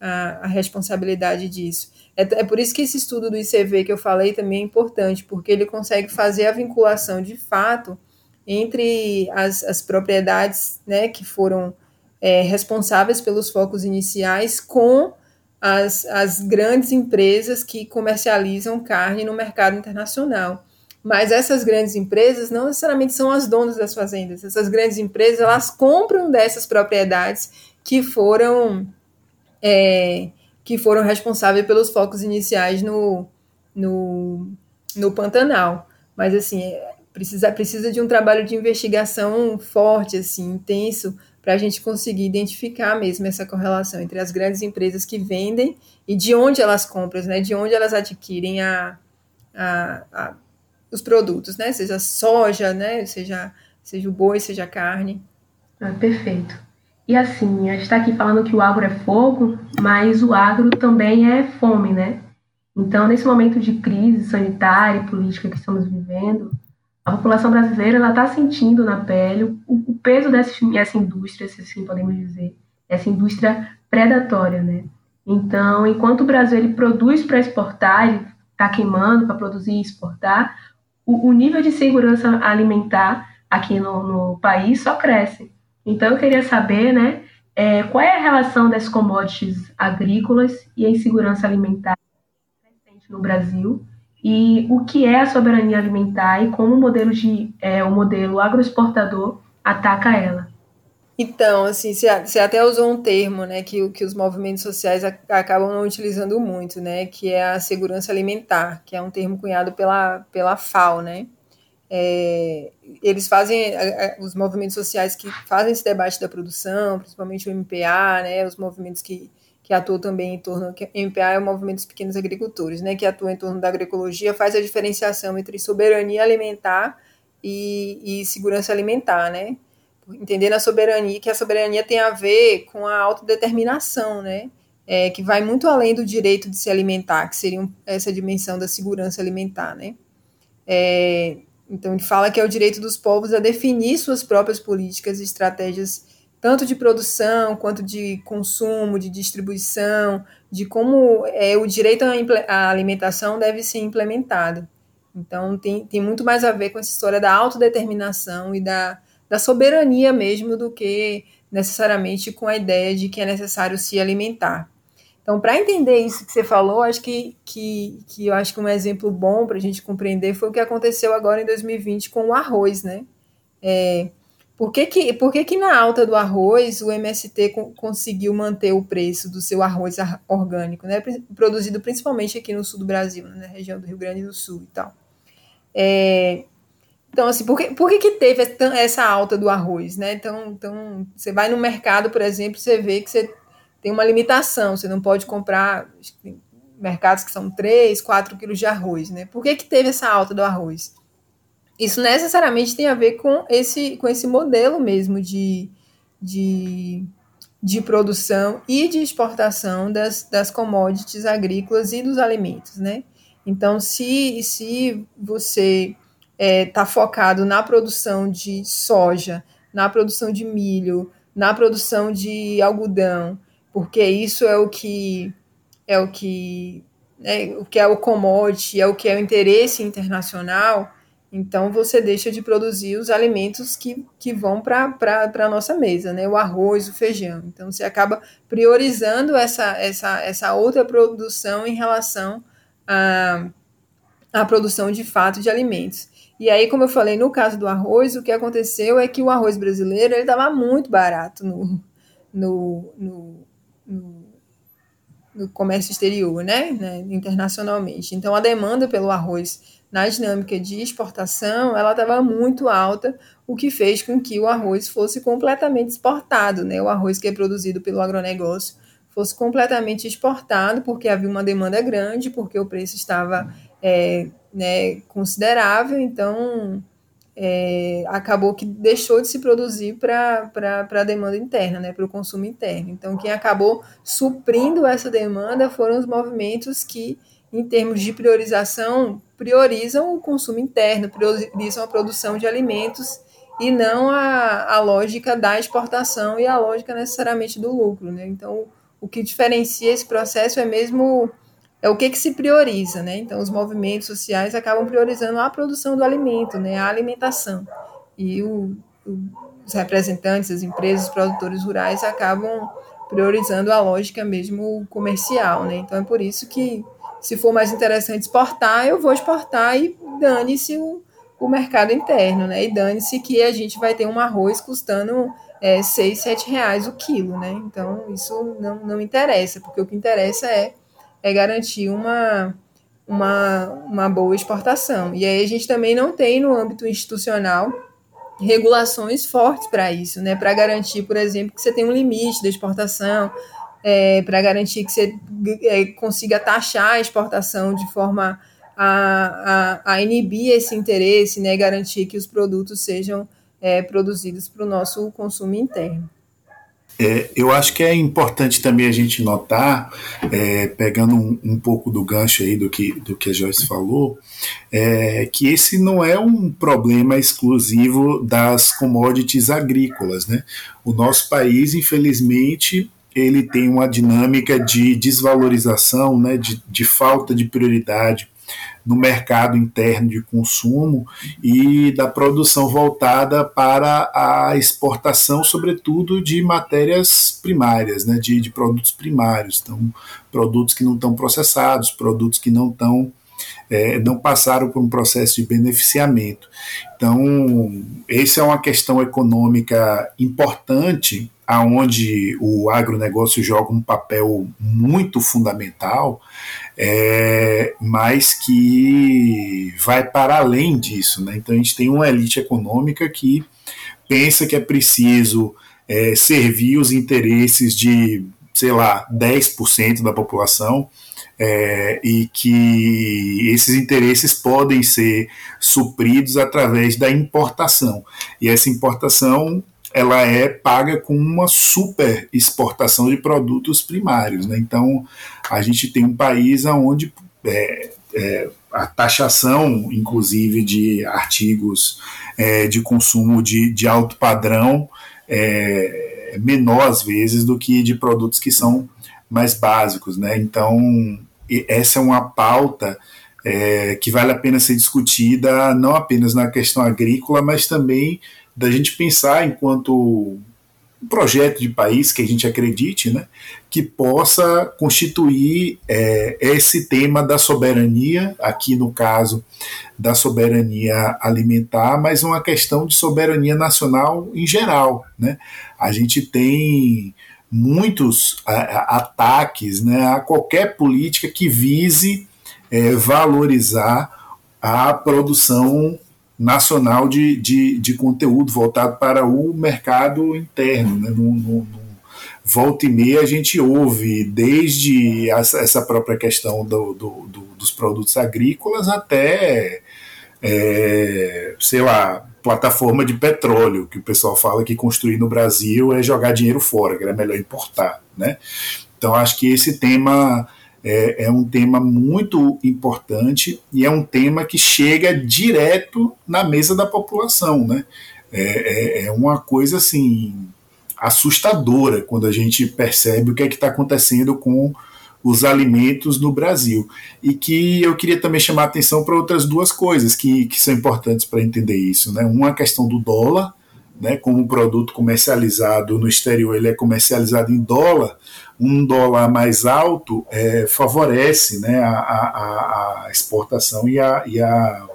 a, a responsabilidade disso. É, é, por isso que esse estudo do ICV que eu falei também é importante, porque ele consegue fazer a vinculação de fato entre as, as propriedades né, que foram é, responsáveis pelos focos iniciais com as, as grandes empresas que comercializam carne no mercado internacional. Mas essas grandes empresas não necessariamente são as donas das fazendas. Essas grandes empresas elas compram dessas propriedades que foram é, que foram responsáveis pelos focos iniciais no, no, no Pantanal. Mas assim é, precisa precisa de um trabalho de investigação forte, assim, intenso, para a gente conseguir identificar mesmo essa correlação entre as grandes empresas que vendem e de onde elas compram, né, de onde elas adquirem a, a, a, os produtos, né, seja soja, né, seja, seja o boi, seja a carne. Ah, perfeito. E assim, a gente está aqui falando que o agro é fogo, mas o agro também é fome, né? Então, nesse momento de crise sanitária e política que estamos vivendo, a população brasileira ela está sentindo na pele o, o peso dessa, dessa indústria, se assim podemos dizer, essa indústria predatória, né? Então, enquanto o Brasil ele produz para exportar, ele está queimando para produzir e exportar, o, o, nível de segurança alimentar aqui no, no, país só cresce. Então, eu queria saber, né, é, qual é a relação das commodities agrícolas e a insegurança alimentar no Brasil e o que é a soberania alimentar e como o modelo de é, o modelo agroexportador ataca ela. Então, assim, você até usou um termo, né, que, que os movimentos sociais acabam não utilizando muito, né, que é a segurança alimentar, que é um termo cunhado pela, pela FAO, né. É, eles fazem, os movimentos sociais que fazem esse debate da produção, principalmente o MPA, né, os movimentos que, que atua também em torno, que MPA é o Movimento dos Pequenos Agricultores, né, que atua em torno da agroecologia, faz a diferenciação entre soberania alimentar e, e segurança alimentar, né, entendendo a soberania, que a soberania tem a ver com a autodeterminação, né, é, que vai muito além do direito de se alimentar, que seria essa dimensão da segurança alimentar, né, é, então ele fala que é o direito dos povos a definir suas próprias políticas e estratégias tanto de produção quanto de consumo, de distribuição, de como é, o direito à alimentação deve ser implementado. Então, tem, tem muito mais a ver com essa história da autodeterminação e da, da soberania mesmo do que necessariamente com a ideia de que é necessário se alimentar. Então, para entender isso que você falou, acho que, que, que eu acho que um exemplo bom para a gente compreender foi o que aconteceu agora em 2020 com o arroz, né? É, por que, que, por que, que na alta do arroz o MST co conseguiu manter o preço do seu arroz orgânico, né? Produzido principalmente aqui no sul do Brasil, né? na região do Rio Grande do Sul e tal. É, então, assim, por que, por que, que teve essa alta do arroz, né? Então, então, você vai no mercado, por exemplo, você vê que você tem uma limitação, você não pode comprar mercados que são 3, 4 quilos de arroz, né? Por que, que teve essa alta do arroz? Isso necessariamente tem a ver com esse, com esse modelo mesmo de, de, de produção e de exportação das, das commodities agrícolas e dos alimentos, né? Então, se, se você está é, tá focado na produção de soja, na produção de milho, na produção de algodão, porque isso é o que é o que é, o que é o commodity, é o que é o interesse internacional, então você deixa de produzir os alimentos que, que vão para a nossa mesa, né? O arroz, o feijão. Então você acaba priorizando essa, essa, essa outra produção em relação à, à produção de fato de alimentos. E aí, como eu falei, no caso do arroz, o que aconteceu é que o arroz brasileiro estava muito barato no, no, no no, no comércio exterior, né, né, internacionalmente. Então, a demanda pelo arroz na dinâmica de exportação, ela estava muito alta, o que fez com que o arroz fosse completamente exportado, né, o arroz que é produzido pelo agronegócio fosse completamente exportado, porque havia uma demanda grande, porque o preço estava é, né, considerável, então é, acabou que deixou de se produzir para a demanda interna, né, para o consumo interno. Então, quem acabou suprindo essa demanda foram os movimentos que, em termos de priorização, priorizam o consumo interno, priorizam a produção de alimentos e não a, a lógica da exportação e a lógica necessariamente do lucro. Né? Então, o que diferencia esse processo é mesmo é o que, que se prioriza, né? Então, os movimentos sociais acabam priorizando a produção do alimento, né? A alimentação. E o, o, os representantes, as empresas, os produtores rurais acabam priorizando a lógica mesmo comercial, né? Então, é por isso que, se for mais interessante exportar, eu vou exportar e dane-se o, o mercado interno, né? E dane-se que a gente vai ter um arroz custando é, 6, 7 reais o quilo, né? Então, isso não, não interessa, porque o que interessa é é garantir uma, uma, uma boa exportação. E aí a gente também não tem no âmbito institucional regulações fortes para isso, né? Para garantir, por exemplo, que você tem um limite da exportação, é, para garantir que você é, consiga taxar a exportação de forma a, a, a inibir esse interesse, né? Garantir que os produtos sejam é, produzidos para o nosso consumo interno. É, eu acho que é importante também a gente notar, é, pegando um, um, pouco do gancho aí do que, do que a Joyce falou, é, que esse não é um problema exclusivo das commodities agrícolas. Né? O nosso país, infelizmente, ele tem uma dinâmica de desvalorização, né, de, de falta de prioridade no mercado interno de consumo e da produção voltada para a exportação, sobretudo de matérias primárias, né, de, de produtos primários, então produtos que não estão processados, produtos que não estão é, não passaram por um processo de beneficiamento. Então, essa é uma questão econômica importante, aonde o agronegócio joga um papel muito fundamental, é, mas que vai para além disso. Né? Então, a gente tem uma elite econômica que pensa que é preciso é, servir os interesses de, sei lá, 10% da população é, e que esses interesses podem ser supridos através da importação. E essa importação ela é paga com uma super exportação de produtos primários. Né? Então, a gente tem um país onde é, é, a taxação, inclusive, de artigos é, de consumo de, de alto padrão é menor, às vezes, do que de produtos que são mais básicos. Né? Então, essa é uma pauta é, que vale a pena ser discutida não apenas na questão agrícola, mas também da gente pensar enquanto um projeto de país que a gente acredite, né, que possa constituir é, esse tema da soberania, aqui no caso da soberania alimentar, mas uma questão de soberania nacional em geral. Né? A gente tem muitos ataques né, a qualquer política que vise é, valorizar a produção nacional de, de, de conteúdo voltado para o mercado interno. Né? No, no, no volta e meia a gente ouve desde essa própria questão do, do, do, dos produtos agrícolas até, é, sei lá, plataforma de petróleo, que o pessoal fala que construir no Brasil é jogar dinheiro fora, que é melhor importar. Né? Então acho que esse tema é, é, um tema muito importante e é um tema que chega direto na mesa da população, né? É, é, é uma coisa assim assustadora quando a gente percebe o que é que está acontecendo com os alimentos no Brasil. E que eu queria também chamar a atenção para outras duas coisas que, que são importantes para entender isso. Né? Uma a questão do dólar, né, como um produto comercializado no exterior ele é comercializado em dólar, um dólar mais alto é, favorece né, a, a, a, exportação e, a, e a,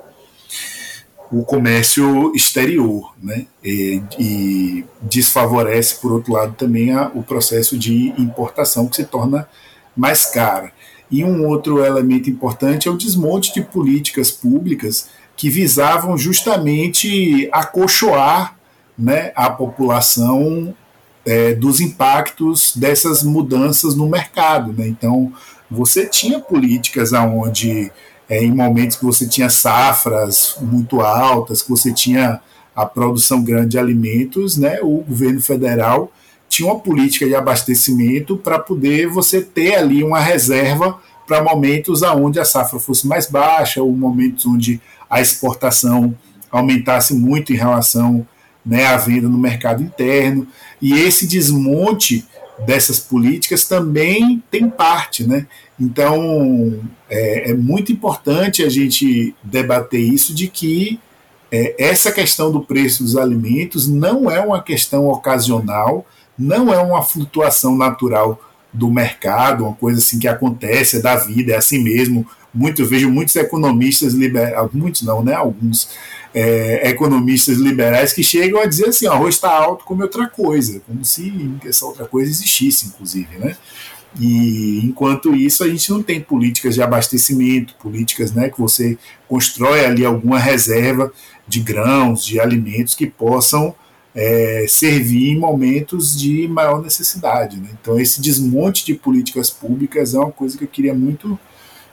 o comércio exterior, né, e, e desfavorece, por outro lado, também a, o processo de importação, que se torna mais cara. E um outro elemento importante é o desmonte de políticas públicas que visavam justamente acolchoar né, a população é, dos impactos dessas mudanças no mercado. Né? Então, você tinha políticas aonde, é, em momentos que você tinha safras muito altas, que você tinha a produção grande de alimentos, né, o governo federal tinha uma política de abastecimento para poder você ter ali uma reserva para momentos aonde a safra fosse mais baixa, ou momentos onde a exportação aumentasse muito em relação né, a venda no mercado interno. E esse desmonte dessas políticas também tem parte. Né? Então, é, é muito importante a gente debater isso de que é, essa questão do preço dos alimentos não é uma questão ocasional, não é uma flutuação natural do mercado, uma coisa assim que acontece, é da vida, é assim mesmo. Muito, vejo muitos economistas liberais, muitos não, né? Alguns é, economistas liberais que chegam a dizer assim: o arroz está alto, come outra coisa, como se essa outra coisa existisse, inclusive, né? E enquanto isso, a gente não tem políticas de abastecimento, políticas né, que você constrói ali alguma reserva de grãos, de alimentos que possam é, servir em momentos de maior necessidade. Né? Então, esse desmonte de políticas públicas é uma coisa que eu queria muito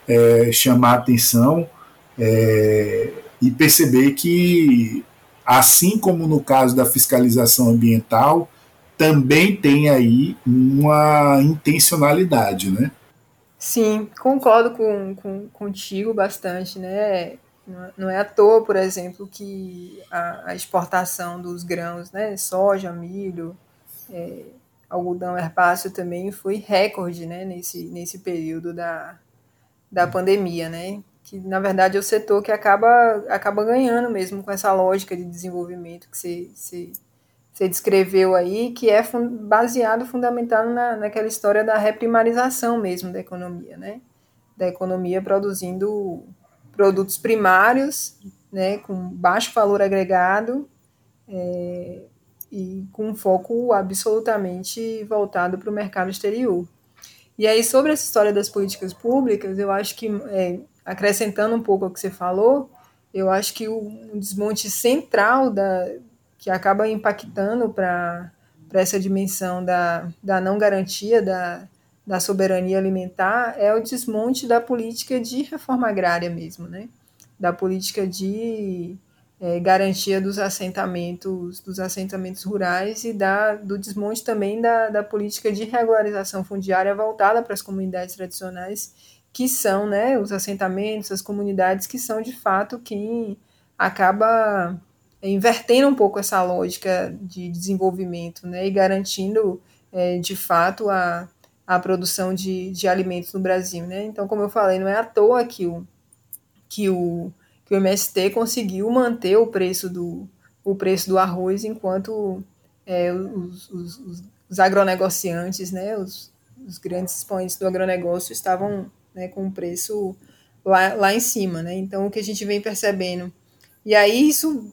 é, chamar a atenção. É, e perceber que, assim como no caso da fiscalização ambiental, também tem aí uma intencionalidade, né? Sim, concordo com, com, contigo bastante, né? Não é à toa, por exemplo, que a, a exportação dos grãos, né? Soja, milho, é, algodão herbáceo também foi recorde, né? Nesse, nesse período da, da pandemia, né? que na verdade é o setor que acaba, acaba ganhando mesmo com essa lógica de desenvolvimento que você, descreveu aí, que é baseado, fundamentado na, naquela história da reprimarização mesmo da economia, né? Da economia produzindo produtos primários, né, com baixo valor agregado é, e com foco absolutamente voltado para o mercado exterior. E aí, sobre essa história das políticas públicas, eu acho que é, acrescentando um pouco ao que você falou, eu acho que o desmonte central da, que acaba impactando para essa dimensão da, da não garantia da, da soberania alimentar é o desmonte da política de reforma agrária mesmo, né? da política de é, garantia dos assentamentos dos assentamentos rurais e da, do desmonte também da, da política de regularização fundiária voltada para as comunidades tradicionais que são né, os assentamentos, as comunidades que são de fato quem acaba invertendo um pouco essa lógica de desenvolvimento né, e garantindo é, de fato a, a produção de, de alimentos no Brasil. Né? Então, como eu falei, não é à toa que o, que o, que o MST conseguiu manter o preço do, o preço do arroz, enquanto é, os, os, os, agronegociantes, né, os, os, grandes expoentes do agronegócio estavam né, com o preço lá, lá em cima. Né? Então, o que a gente vem percebendo. E aí, isso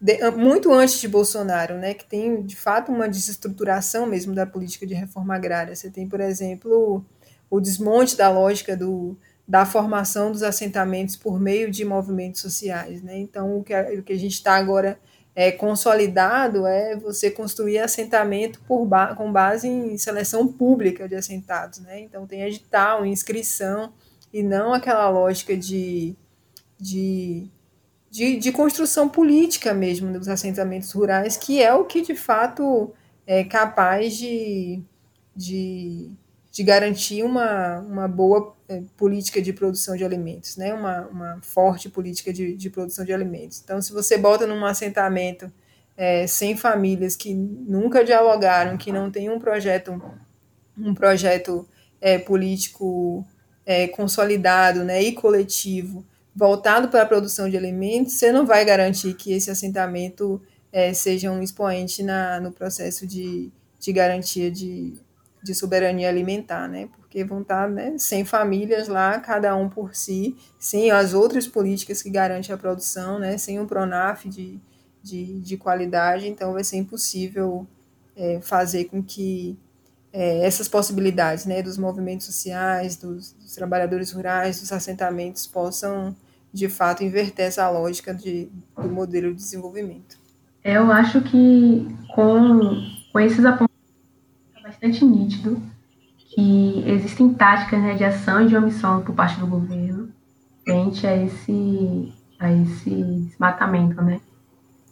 de, muito antes de Bolsonaro, né, que tem de fato uma desestruturação mesmo da política de reforma agrária. Você tem, por exemplo, o, o desmonte da lógica do, da formação dos assentamentos por meio de movimentos sociais. Né? Então, o que a, o que a gente está agora é, consolidado é você construir assentamento por ba com base em seleção pública de assentados. Né? Então, tem edital, inscrição, e não aquela lógica de, de de, de construção política mesmo dos assentamentos rurais, que é o que de fato é capaz de, de, de garantir uma, uma boa é, política de produção de alimentos, né? uma, uma forte política de, de produção de alimentos. Então, se você bota num assentamento é, sem famílias que nunca dialogaram, que não tem um projeto, um projeto é, político é, consolidado né, e coletivo, voltado para a produção de alimentos, você não vai garantir que esse assentamento é, seja um expoente na, no processo de, de garantia de, de soberania alimentar, né? Porque vão estar né, sem famílias lá, cada um por si, sem as outras políticas que garantem a produção, né? Sem um Pronaf de, de, de qualidade, então vai ser impossível é, fazer com que é, essas possibilidades, né, dos movimentos sociais, dos, dos trabalhadores rurais, dos assentamentos possam de fato, inverter essa lógica de, do modelo de desenvolvimento. Eu acho que com, com esses apontamentos é bastante nítido que existem táticas né, de ação e de omissão por parte do governo frente a esse, a esse desmatamento, né?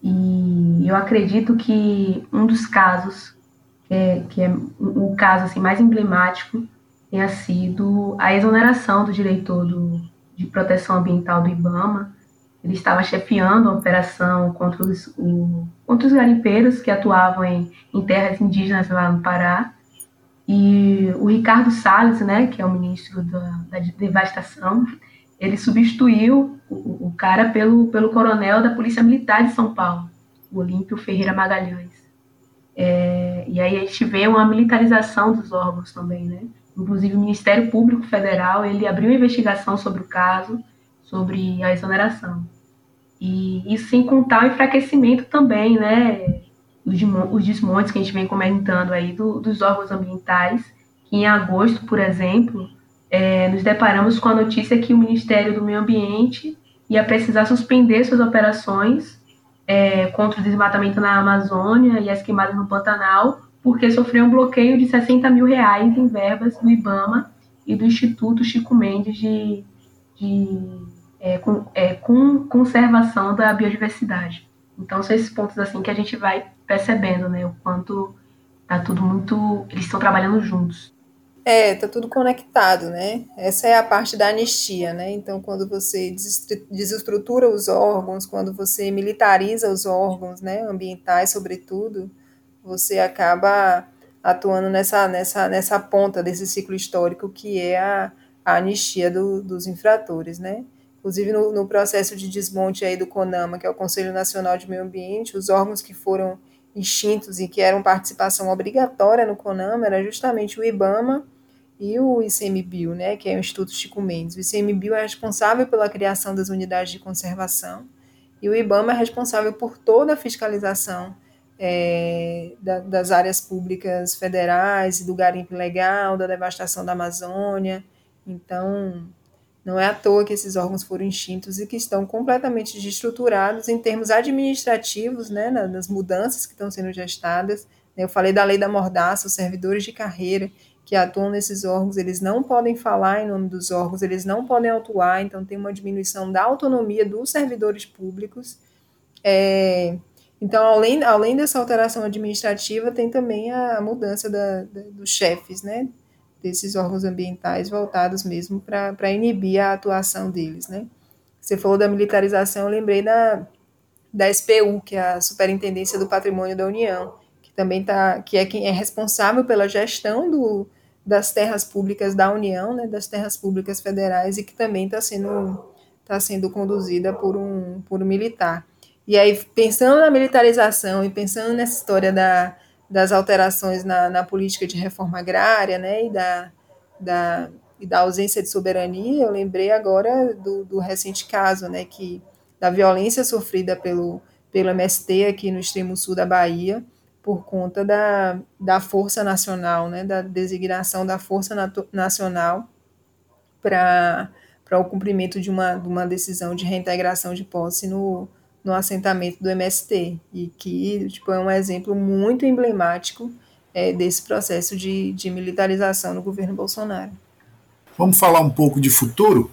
E eu acredito que um dos casos, é, que é o caso assim, mais emblemático, tenha sido a exoneração do diretor do, de Proteção Ambiental do IBAMA. Ele estava chefiando a operação contra os, o, contra os garimpeiros que atuavam em, em terras indígenas lá no Pará. E o Ricardo Salles, né, que é o ministro da, da Devastação, ele substituiu o, o, cara pelo, pelo coronel da Polícia Militar de São Paulo, o Olímpio Ferreira Magalhães. É, e aí a gente vê uma militarização dos órgãos também, né? Inclusive, o Ministério Público Federal ele abriu investigação sobre o caso, sobre a exoneração. E isso sem contar o enfraquecimento também, né? Os desmontes que a gente vem comentando aí do, dos órgãos ambientais, que em agosto, por exemplo, é, nos deparamos com a notícia que o Ministério do Meio Ambiente ia precisar suspender suas operações é, contra o desmatamento na Amazônia e as queimadas no Pantanal, porque sofreu um bloqueio de 60 mil reais em verbas do IBAMA e do Instituto Chico Mendes de, de é, com, é, com conservação da biodiversidade. Então são esses pontos assim que a gente vai percebendo, né, o quanto tá tudo muito, eles estão trabalhando juntos. É, tá tudo conectado, né? Essa é a parte da anistia, né? Então, quando você desestrutura os órgãos, quando você militariza os órgãos, né, ambientais, sobretudo, você acaba atuando nessa, nessa, nessa ponta desse ciclo histórico que é a, a anistia do, dos infratores, né? Inclusive no, no, processo de desmonte aí do CONAMA, que é o Conselho Nacional de Meio Ambiente, os órgãos que foram extintos e que eram participação obrigatória no CONAMA era justamente o IBAMA e o ICMBio, né, que é o Instituto Chico Mendes. O ICMBio é responsável pela criação das unidades de conservação e o IBAMA é responsável por toda a fiscalização é, da, das áreas públicas federais, do garimpo ilegal, da devastação da Amazônia. Então, não é à toa que esses órgãos foram extintos e que estão completamente desestruturados em termos administrativos, né, nas mudanças que estão sendo gestadas. Eu falei da lei da mordaça, os servidores de carreira que atuam nesses órgãos, eles não podem falar em nome dos órgãos, eles não podem atuar, então tem uma diminuição da autonomia dos servidores públicos. É, então, além, além dessa alteração administrativa, tem também a mudança da, da, dos chefes, né? Desses órgãos ambientais voltados mesmo para inibir a atuação deles, né? Você falou da militarização, eu lembrei da, da SPU, que é a Superintendência do Patrimônio da União, que também tá, que é quem é responsável pela gestão do, das terras públicas da União, né, das terras públicas federais, e que também está sendo, tá sendo conduzida por um, por um militar. E aí, pensando na militarização e pensando nessa história da, das alterações na, na política de reforma agrária, né, e da, da, e da ausência de soberania, eu lembrei agora do, do recente caso, né, que da violência sofrida pelo, pelo MST aqui no extremo sul da Bahia, por conta da, da Força Nacional, né, da designação da Força Nacional para o cumprimento de uma, de uma decisão de reintegração de posse no, no assentamento do MST, e que tipo, é um exemplo muito emblemático é, desse processo de, de militarização no governo Bolsonaro. Vamos falar um pouco de futuro?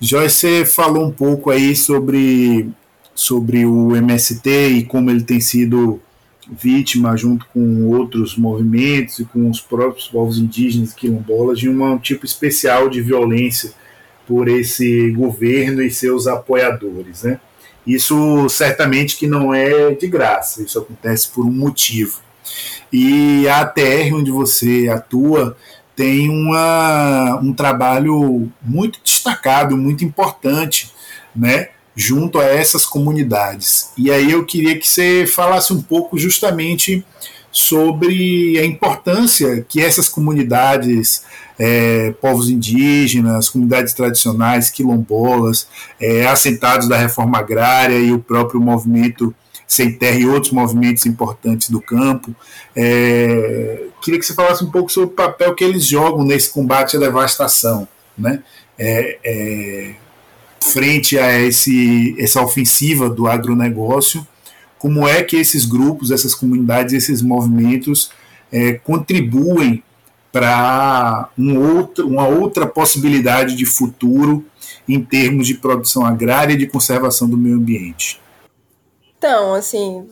Joyce falou um pouco aí sobre, sobre o MST e como ele tem sido vítima, junto com outros movimentos e com os próprios povos indígenas quilombolas, de um tipo especial de violência por esse governo e seus apoiadores. Né? Isso certamente que não é de graça, isso acontece por um motivo. E a ATR, onde você atua, tem uma, um trabalho muito destacado, muito importante, né, junto a essas comunidades. E aí eu queria que você falasse um pouco justamente sobre a importância que essas comunidades, é, povos indígenas, comunidades tradicionais, quilombolas, é, assentados da reforma agrária e o próprio movimento sem terra e outros movimentos importantes do campo. É, queria que você falasse um pouco sobre o papel que eles jogam nesse combate à devastação, né? É, é, frente a esse, essa ofensiva do agronegócio como é que esses grupos, essas comunidades, esses movimentos é, contribuem para um outro, uma outra possibilidade de futuro em termos de produção agrária e de conservação do meio ambiente. Então, assim,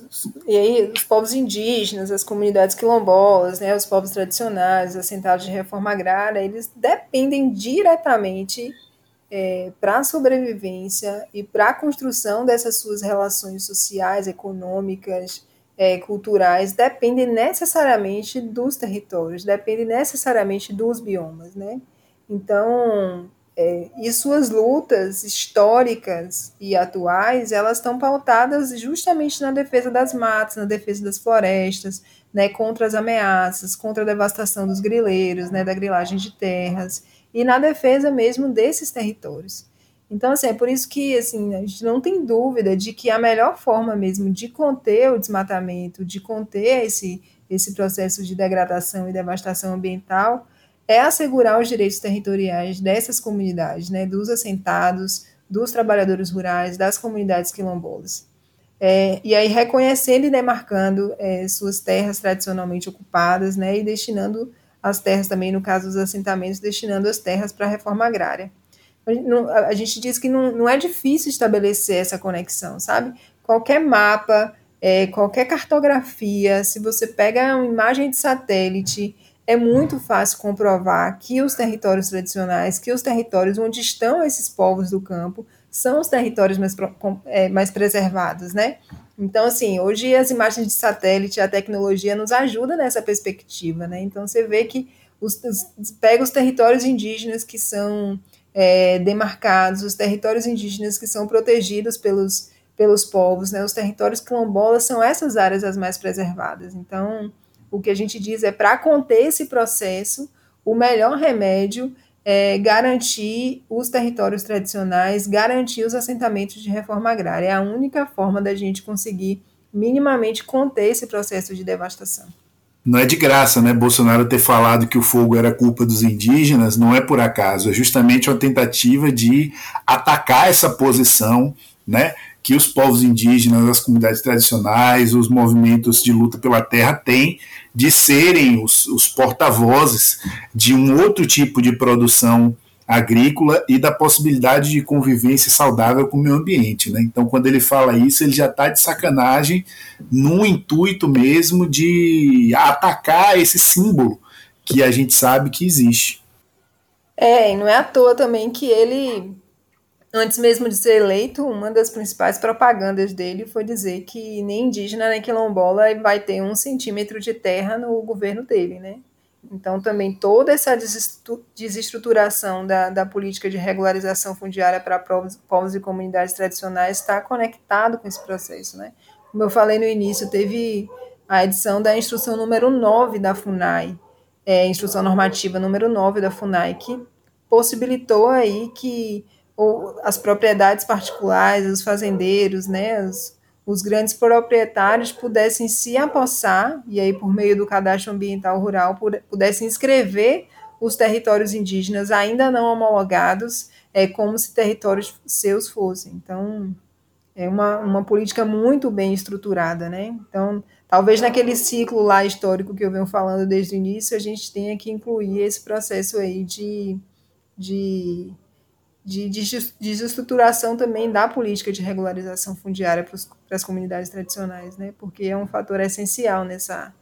e aí os povos indígenas, as comunidades quilombolas, né, os povos tradicionais, assentados de reforma agrária, eles dependem diretamente é, para a sobrevivência e para a construção dessas suas relações sociais, econômicas, é, culturais, depende necessariamente dos territórios, depende necessariamente dos biomas, né? Então, é, e suas lutas históricas e atuais, elas estão pautadas justamente na defesa das matas, na defesa das florestas, né, contra as ameaças, contra a devastação dos grileiros, né, da grilagem de terras, e na defesa mesmo desses territórios. Então, assim, é por isso que assim, a gente não tem dúvida de que a melhor forma mesmo de conter o desmatamento, de conter esse, esse processo de degradação e devastação ambiental, é assegurar os direitos territoriais dessas comunidades, né, dos assentados, dos trabalhadores rurais, das comunidades quilombolas. É, e aí reconhecendo e demarcando é, suas terras tradicionalmente ocupadas, né, e destinando as terras também, no caso dos assentamentos, destinando as terras para a reforma agrária. A gente, diz que não, não é difícil estabelecer essa conexão, sabe? Qualquer mapa, é, qualquer cartografia, se você pega uma imagem de satélite, é muito fácil comprovar que os territórios tradicionais, que os territórios onde estão esses povos do campo, são os territórios mais, é, mais preservados, né? Então, assim, hoje as imagens de satélite, a tecnologia nos ajuda nessa perspectiva, né? Então, você vê que os, os, pega os territórios indígenas que são é, demarcados, os territórios indígenas que são protegidos pelos, pelos povos, né? Os territórios quilombolas são essas áreas as mais preservadas. Então, o que a gente diz é para conter esse processo, o melhor remédio é, garantir os territórios tradicionais, garantir os assentamentos de reforma agrária. É a única forma da gente conseguir minimamente conter esse processo de devastação. Não é de graça, né? Bolsonaro ter falado que o fogo era culpa dos indígenas, não é por acaso, é justamente uma tentativa de atacar essa posição, né? Que os povos indígenas, as comunidades tradicionais, os movimentos de luta pela terra têm de serem os, os porta-vozes de um outro tipo de produção agrícola e da possibilidade de convivência saudável com o meio ambiente. Né? Então, quando ele fala isso, ele já está de sacanagem no intuito mesmo de atacar esse símbolo que a gente sabe que existe. É, e não é à toa também que ele Antes mesmo de ser eleito, uma das principais propagandas dele foi dizer que nem indígena nem quilombola vai ter um centímetro de terra no governo dele, né? Então, também toda essa desestruturação da, da política de regularização fundiária para povos, e comunidades tradicionais está conectado com esse processo. Né? Como eu falei no início, teve a edição da instrução número 9 da FUNAI, é, instrução normativa número 9 da FUNAI, que possibilitou aí que ou, as propriedades particulares, os fazendeiros, né, os, os grandes proprietários pudessem se apossar, e aí por meio do cadastro ambiental rural, pudessem inscrever os territórios indígenas ainda não homologados é, como se territórios seus fossem. Então, é uma, uma política muito bem estruturada, né? Então, talvez naquele ciclo lá histórico que eu venho falando desde o início, a gente tenha que incluir esse processo aí de, de de, de desestruturação também da política de regularização fundiária para, para as comunidades tradicionais, né? Porque é um fator essencial nessa,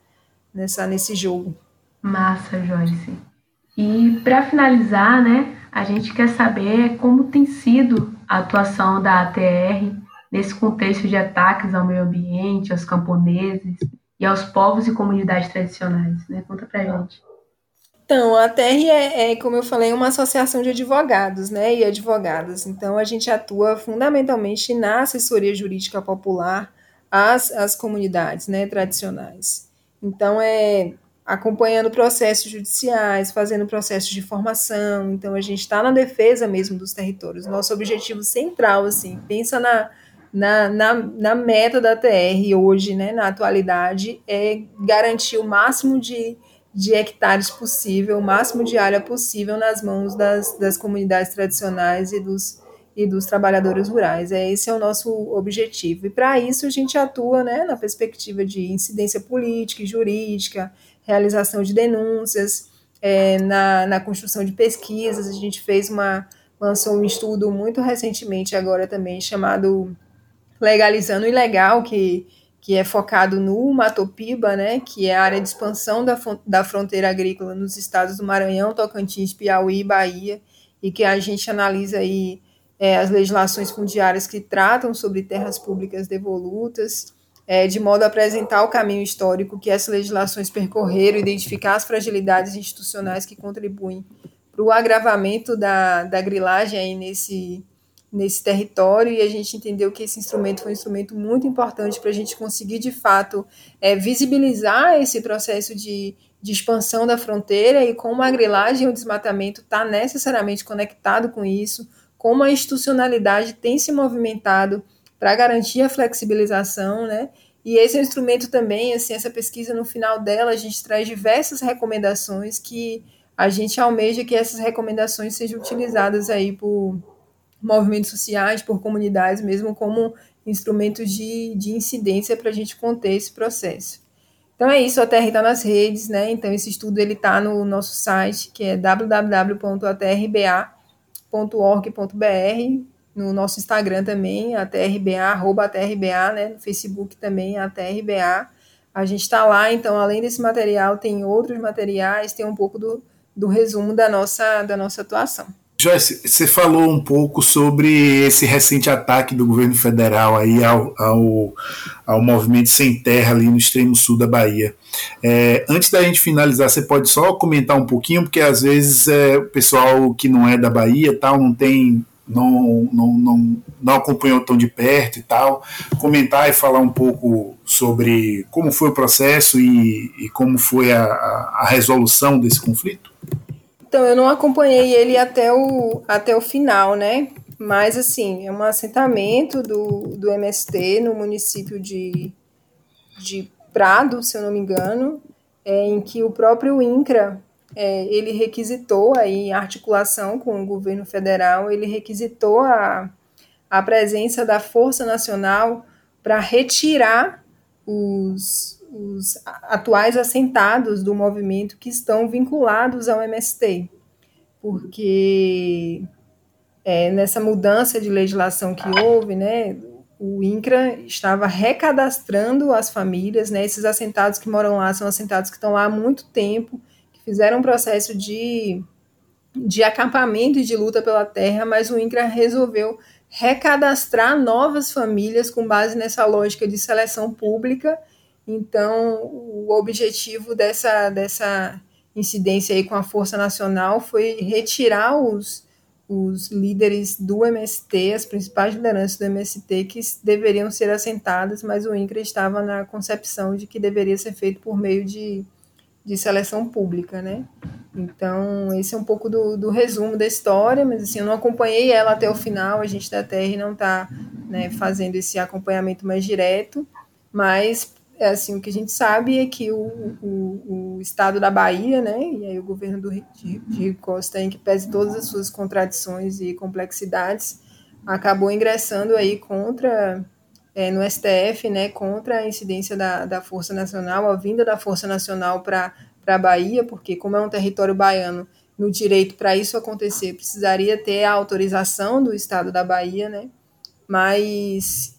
nessa, nesse jogo. Massa, Joyce. E para finalizar, né, a gente quer saber como tem sido a atuação da ATR nesse contexto de ataques ao meio ambiente, aos camponeses e aos povos e comunidades tradicionais, né? Conta pra gente. Então, a TR é, é, como eu falei, uma associação de advogados né, e advogadas. Então, a gente atua fundamentalmente na assessoria jurídica popular às, às comunidades né, tradicionais. Então, é acompanhando processos judiciais, fazendo processos de formação. Então, a gente está na defesa mesmo dos territórios. Nosso objetivo central, assim, pensa na, na, na, na meta da TR hoje, né, na atualidade, é garantir o máximo de de hectares possível, o máximo de área possível nas mãos das, das comunidades tradicionais e dos, e dos trabalhadores rurais. É, esse é o nosso objetivo. E para isso a gente atua né, na perspectiva de incidência política e jurídica, realização de denúncias, é, na, na construção de pesquisas. A gente fez uma, lançou um estudo muito recentemente agora também, chamado Legalizando o Ilegal, que que é focado no Matopiba, né, que é a área de expansão da, da fronteira agrícola nos estados do Maranhão, Tocantins, Piauí e Bahia, e que a gente analisa aí é, as legislações fundiárias que tratam sobre terras públicas devolutas, é, de modo a apresentar o caminho histórico que essas legislações percorreram, identificar as fragilidades institucionais que contribuem para o agravamento da, da grilagem aí nesse, nesse território e a gente entendeu que esse instrumento foi um instrumento muito importante para a gente conseguir, de fato, é, visibilizar esse processo de, de expansão da fronteira e como a grilagem e o desmatamento está necessariamente conectado com isso, como a institucionalidade tem se movimentado para garantir a flexibilização, né? E esse é um instrumento também, assim, essa pesquisa no final dela, a gente traz diversas recomendações que a gente almeja que essas recomendações sejam utilizadas aí por movimentos sociais, por comunidades, mesmo como instrumentos de, de incidência para a gente conter esse processo. Então é isso, a Terra está nas redes, né? Então esse estudo ele está no nosso site, que é www.atrba.org.br, no nosso Instagram também, atrba, arroba né? No Facebook também, atrba. A gente está lá, então além desse material, tem outros materiais, tem um pouco do, do resumo da nossa, da nossa atuação. Joyce, você falou um pouco sobre esse recente ataque do governo federal aí ao, ao, ao movimento Sem Terra ali no extremo sul da Bahia. É, antes da gente finalizar, você pode só comentar um pouquinho, porque às vezes é, o pessoal que não é da Bahia tal não tem não, não, não, não acompanhou tão de perto e tal, comentar e falar um pouco sobre como foi o processo e, e como foi a, a resolução desse conflito? Então, eu não acompanhei ele até o, até o final, né? Mas, assim, é um assentamento do, do MST no município de, de Prado, se eu não me engano, é, em que o próprio INCRA, é, ele requisitou, aí, em articulação com o governo federal, ele requisitou a, a presença da Força Nacional para retirar os, os atuais assentados do movimento que estão vinculados ao MST, porque é, nessa mudança de legislação que houve, né, o INCRA estava recadastrando as famílias, né, esses assentados que moram lá são assentados que estão lá há muito tempo, que fizeram um processo de, de acampamento e de luta pela terra, mas o INCRA resolveu recadastrar novas famílias com base nessa lógica de seleção pública então, o objetivo dessa, dessa incidência aí com a Força Nacional foi retirar os, os líderes do MST, as principais lideranças do MST, que deveriam ser assentadas, mas o INCRA estava na concepção de que deveria ser feito por meio de, de seleção pública, né? Então, esse é um pouco do, do resumo da história, mas assim, eu não acompanhei ela até o final, a gente da TR não está né, fazendo esse acompanhamento mais direto, mas é assim, o que a gente sabe é que o, o, o estado da Bahia, né, e aí o governo do, de, de Costa, em que pese todas as suas contradições e complexidades, acabou ingressando aí contra, é, no STF, né, contra a incidência da, da Força Nacional, a vinda da Força Nacional para a Bahia, porque como é um território baiano, no direito para isso acontecer, precisaria ter a autorização do estado da Bahia, né, mas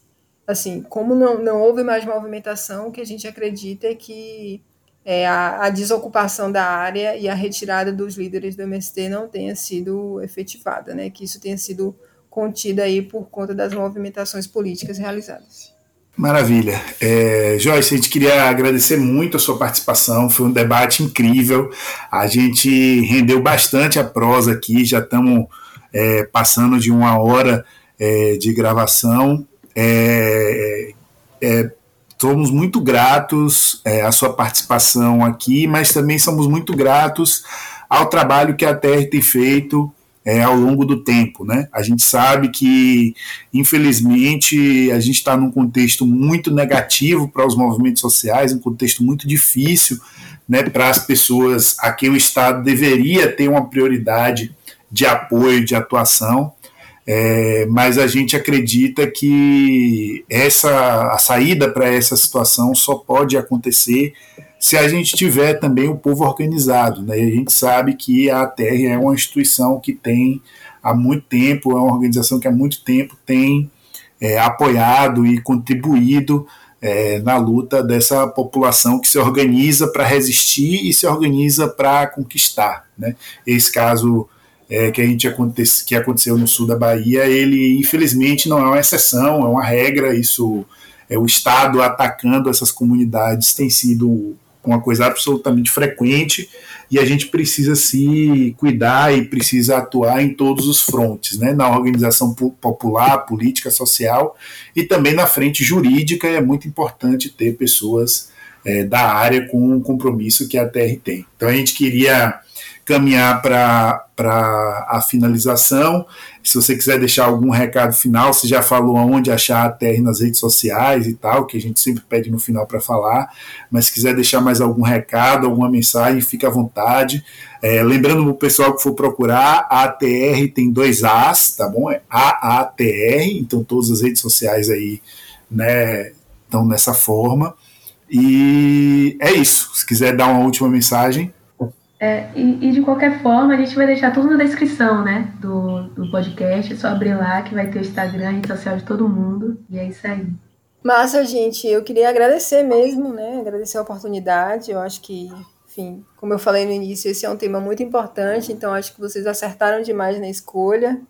assim, como não, não houve mais movimentação, o que a gente acredita é que é, a, a, desocupação da área e a retirada dos líderes do MST não tenha sido efetivada, né? Que isso tenha sido contido aí por conta das movimentações políticas realizadas. Maravilha. É, Joyce, a gente queria agradecer muito a sua participação, foi um debate incrível. A gente rendeu bastante a prosa aqui, já estamos é, passando de uma hora é, de gravação. É, é, somos muito gratos é, à sua participação aqui, mas também somos muito gratos ao trabalho que a TR tem feito é, ao longo do tempo. Né? A gente sabe que, infelizmente, a gente está num contexto muito negativo para os movimentos sociais, um contexto muito difícil né, para as pessoas a quem o Estado deveria ter uma prioridade de apoio, de atuação. É, mas a gente acredita que essa a saída para essa situação só pode acontecer se a gente tiver também o povo organizado. Né? A gente sabe que a ATR é uma instituição que tem há muito tempo, é uma organização que há muito tempo tem é, apoiado e contribuído é, na luta dessa população que se organiza para resistir e se organiza para conquistar. Né? Esse caso é, que a gente acontece, que aconteceu no sul da Bahia, ele infelizmente não é uma exceção, é uma regra. Isso é o Estado atacando essas comunidades tem sido uma coisa absolutamente frequente e a gente precisa se cuidar e precisa atuar em todos os frontes, né? na organização popular, política, social e também na frente jurídica. É muito importante ter pessoas é, da área com o compromisso que a TR tem. Então a gente queria caminhar para a finalização. Se você quiser deixar algum recado final, você já falou aonde achar a TR nas redes sociais e tal, que a gente sempre pede no final para falar, mas se quiser deixar mais algum recado, alguma mensagem, fique à vontade. É, lembrando para o pessoal que for procurar, a ATR tem dois As, tá bom? É AATR, então todas as redes sociais aí né, estão nessa forma. E é isso. Se quiser dar uma última mensagem. É, e, e, de qualquer forma, a gente vai deixar tudo na descrição, né? Do, do podcast. É só abrir lá que vai ter o Instagram, a rede social de todo mundo. E é isso aí. Massa, gente. Eu queria agradecer mesmo, né? Agradecer a oportunidade. Eu acho que, enfim, como eu falei no início, esse é um tema muito importante. Então, acho que vocês acertaram demais na escolha.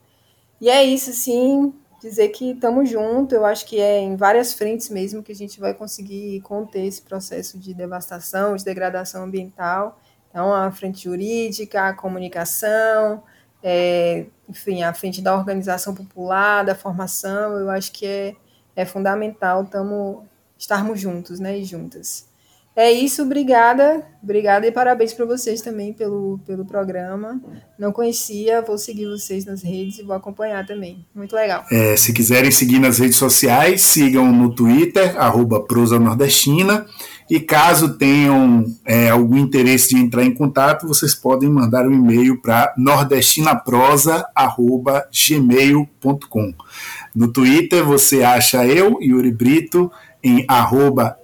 E é isso, sim. Dizer que estamos juntos. Eu acho que é em várias frentes mesmo que a gente vai conseguir conter esse processo de devastação, de degradação ambiental então, a frente jurídica, a comunicação, é, enfim, a frente da organização popular, da formação, eu acho que é, é fundamental tamo, estarmos juntos né, e juntas. É isso, obrigada. Obrigada e parabéns para vocês também pelo, pelo programa. Não conhecia, vou seguir vocês nas redes e vou acompanhar também. Muito legal. É, se quiserem seguir nas redes sociais, sigam no Twitter, arroba Prosa Nordestina. E caso tenham é, algum interesse de entrar em contato, vocês podem mandar um e-mail para nordestinaprosa.gmail.com. No Twitter você acha eu, Yuri Brito, em arroba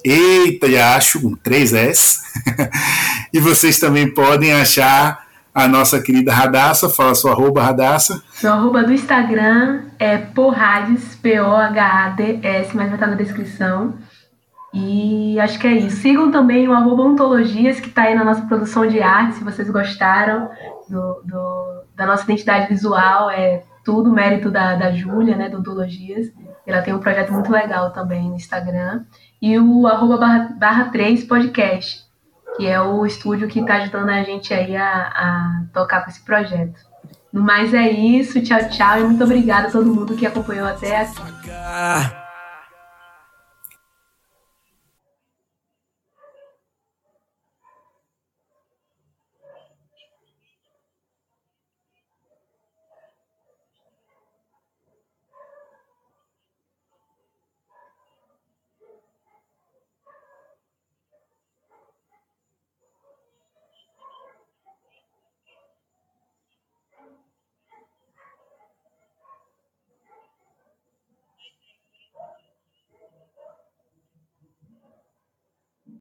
acho, com três S. e vocês também podem achar a nossa querida Radassa, fala sua arroba Radassa. Seu arroba do Instagram é porrades, P-O-H-A-D-S, mas vai estar na descrição. E acho que é isso. Sigam também o arroba Ontologias, que está aí na nossa produção de arte, se vocês gostaram do, do, da nossa identidade visual. É tudo mérito da, da Júlia, né, do Ontologias. Ela tem um projeto muito legal também no Instagram. E o arroba barra, barra 3 podcast. que é o estúdio que está ajudando a gente aí a, a tocar com esse projeto. No mais é isso, tchau, tchau e muito obrigada a todo mundo que acompanhou até aqui.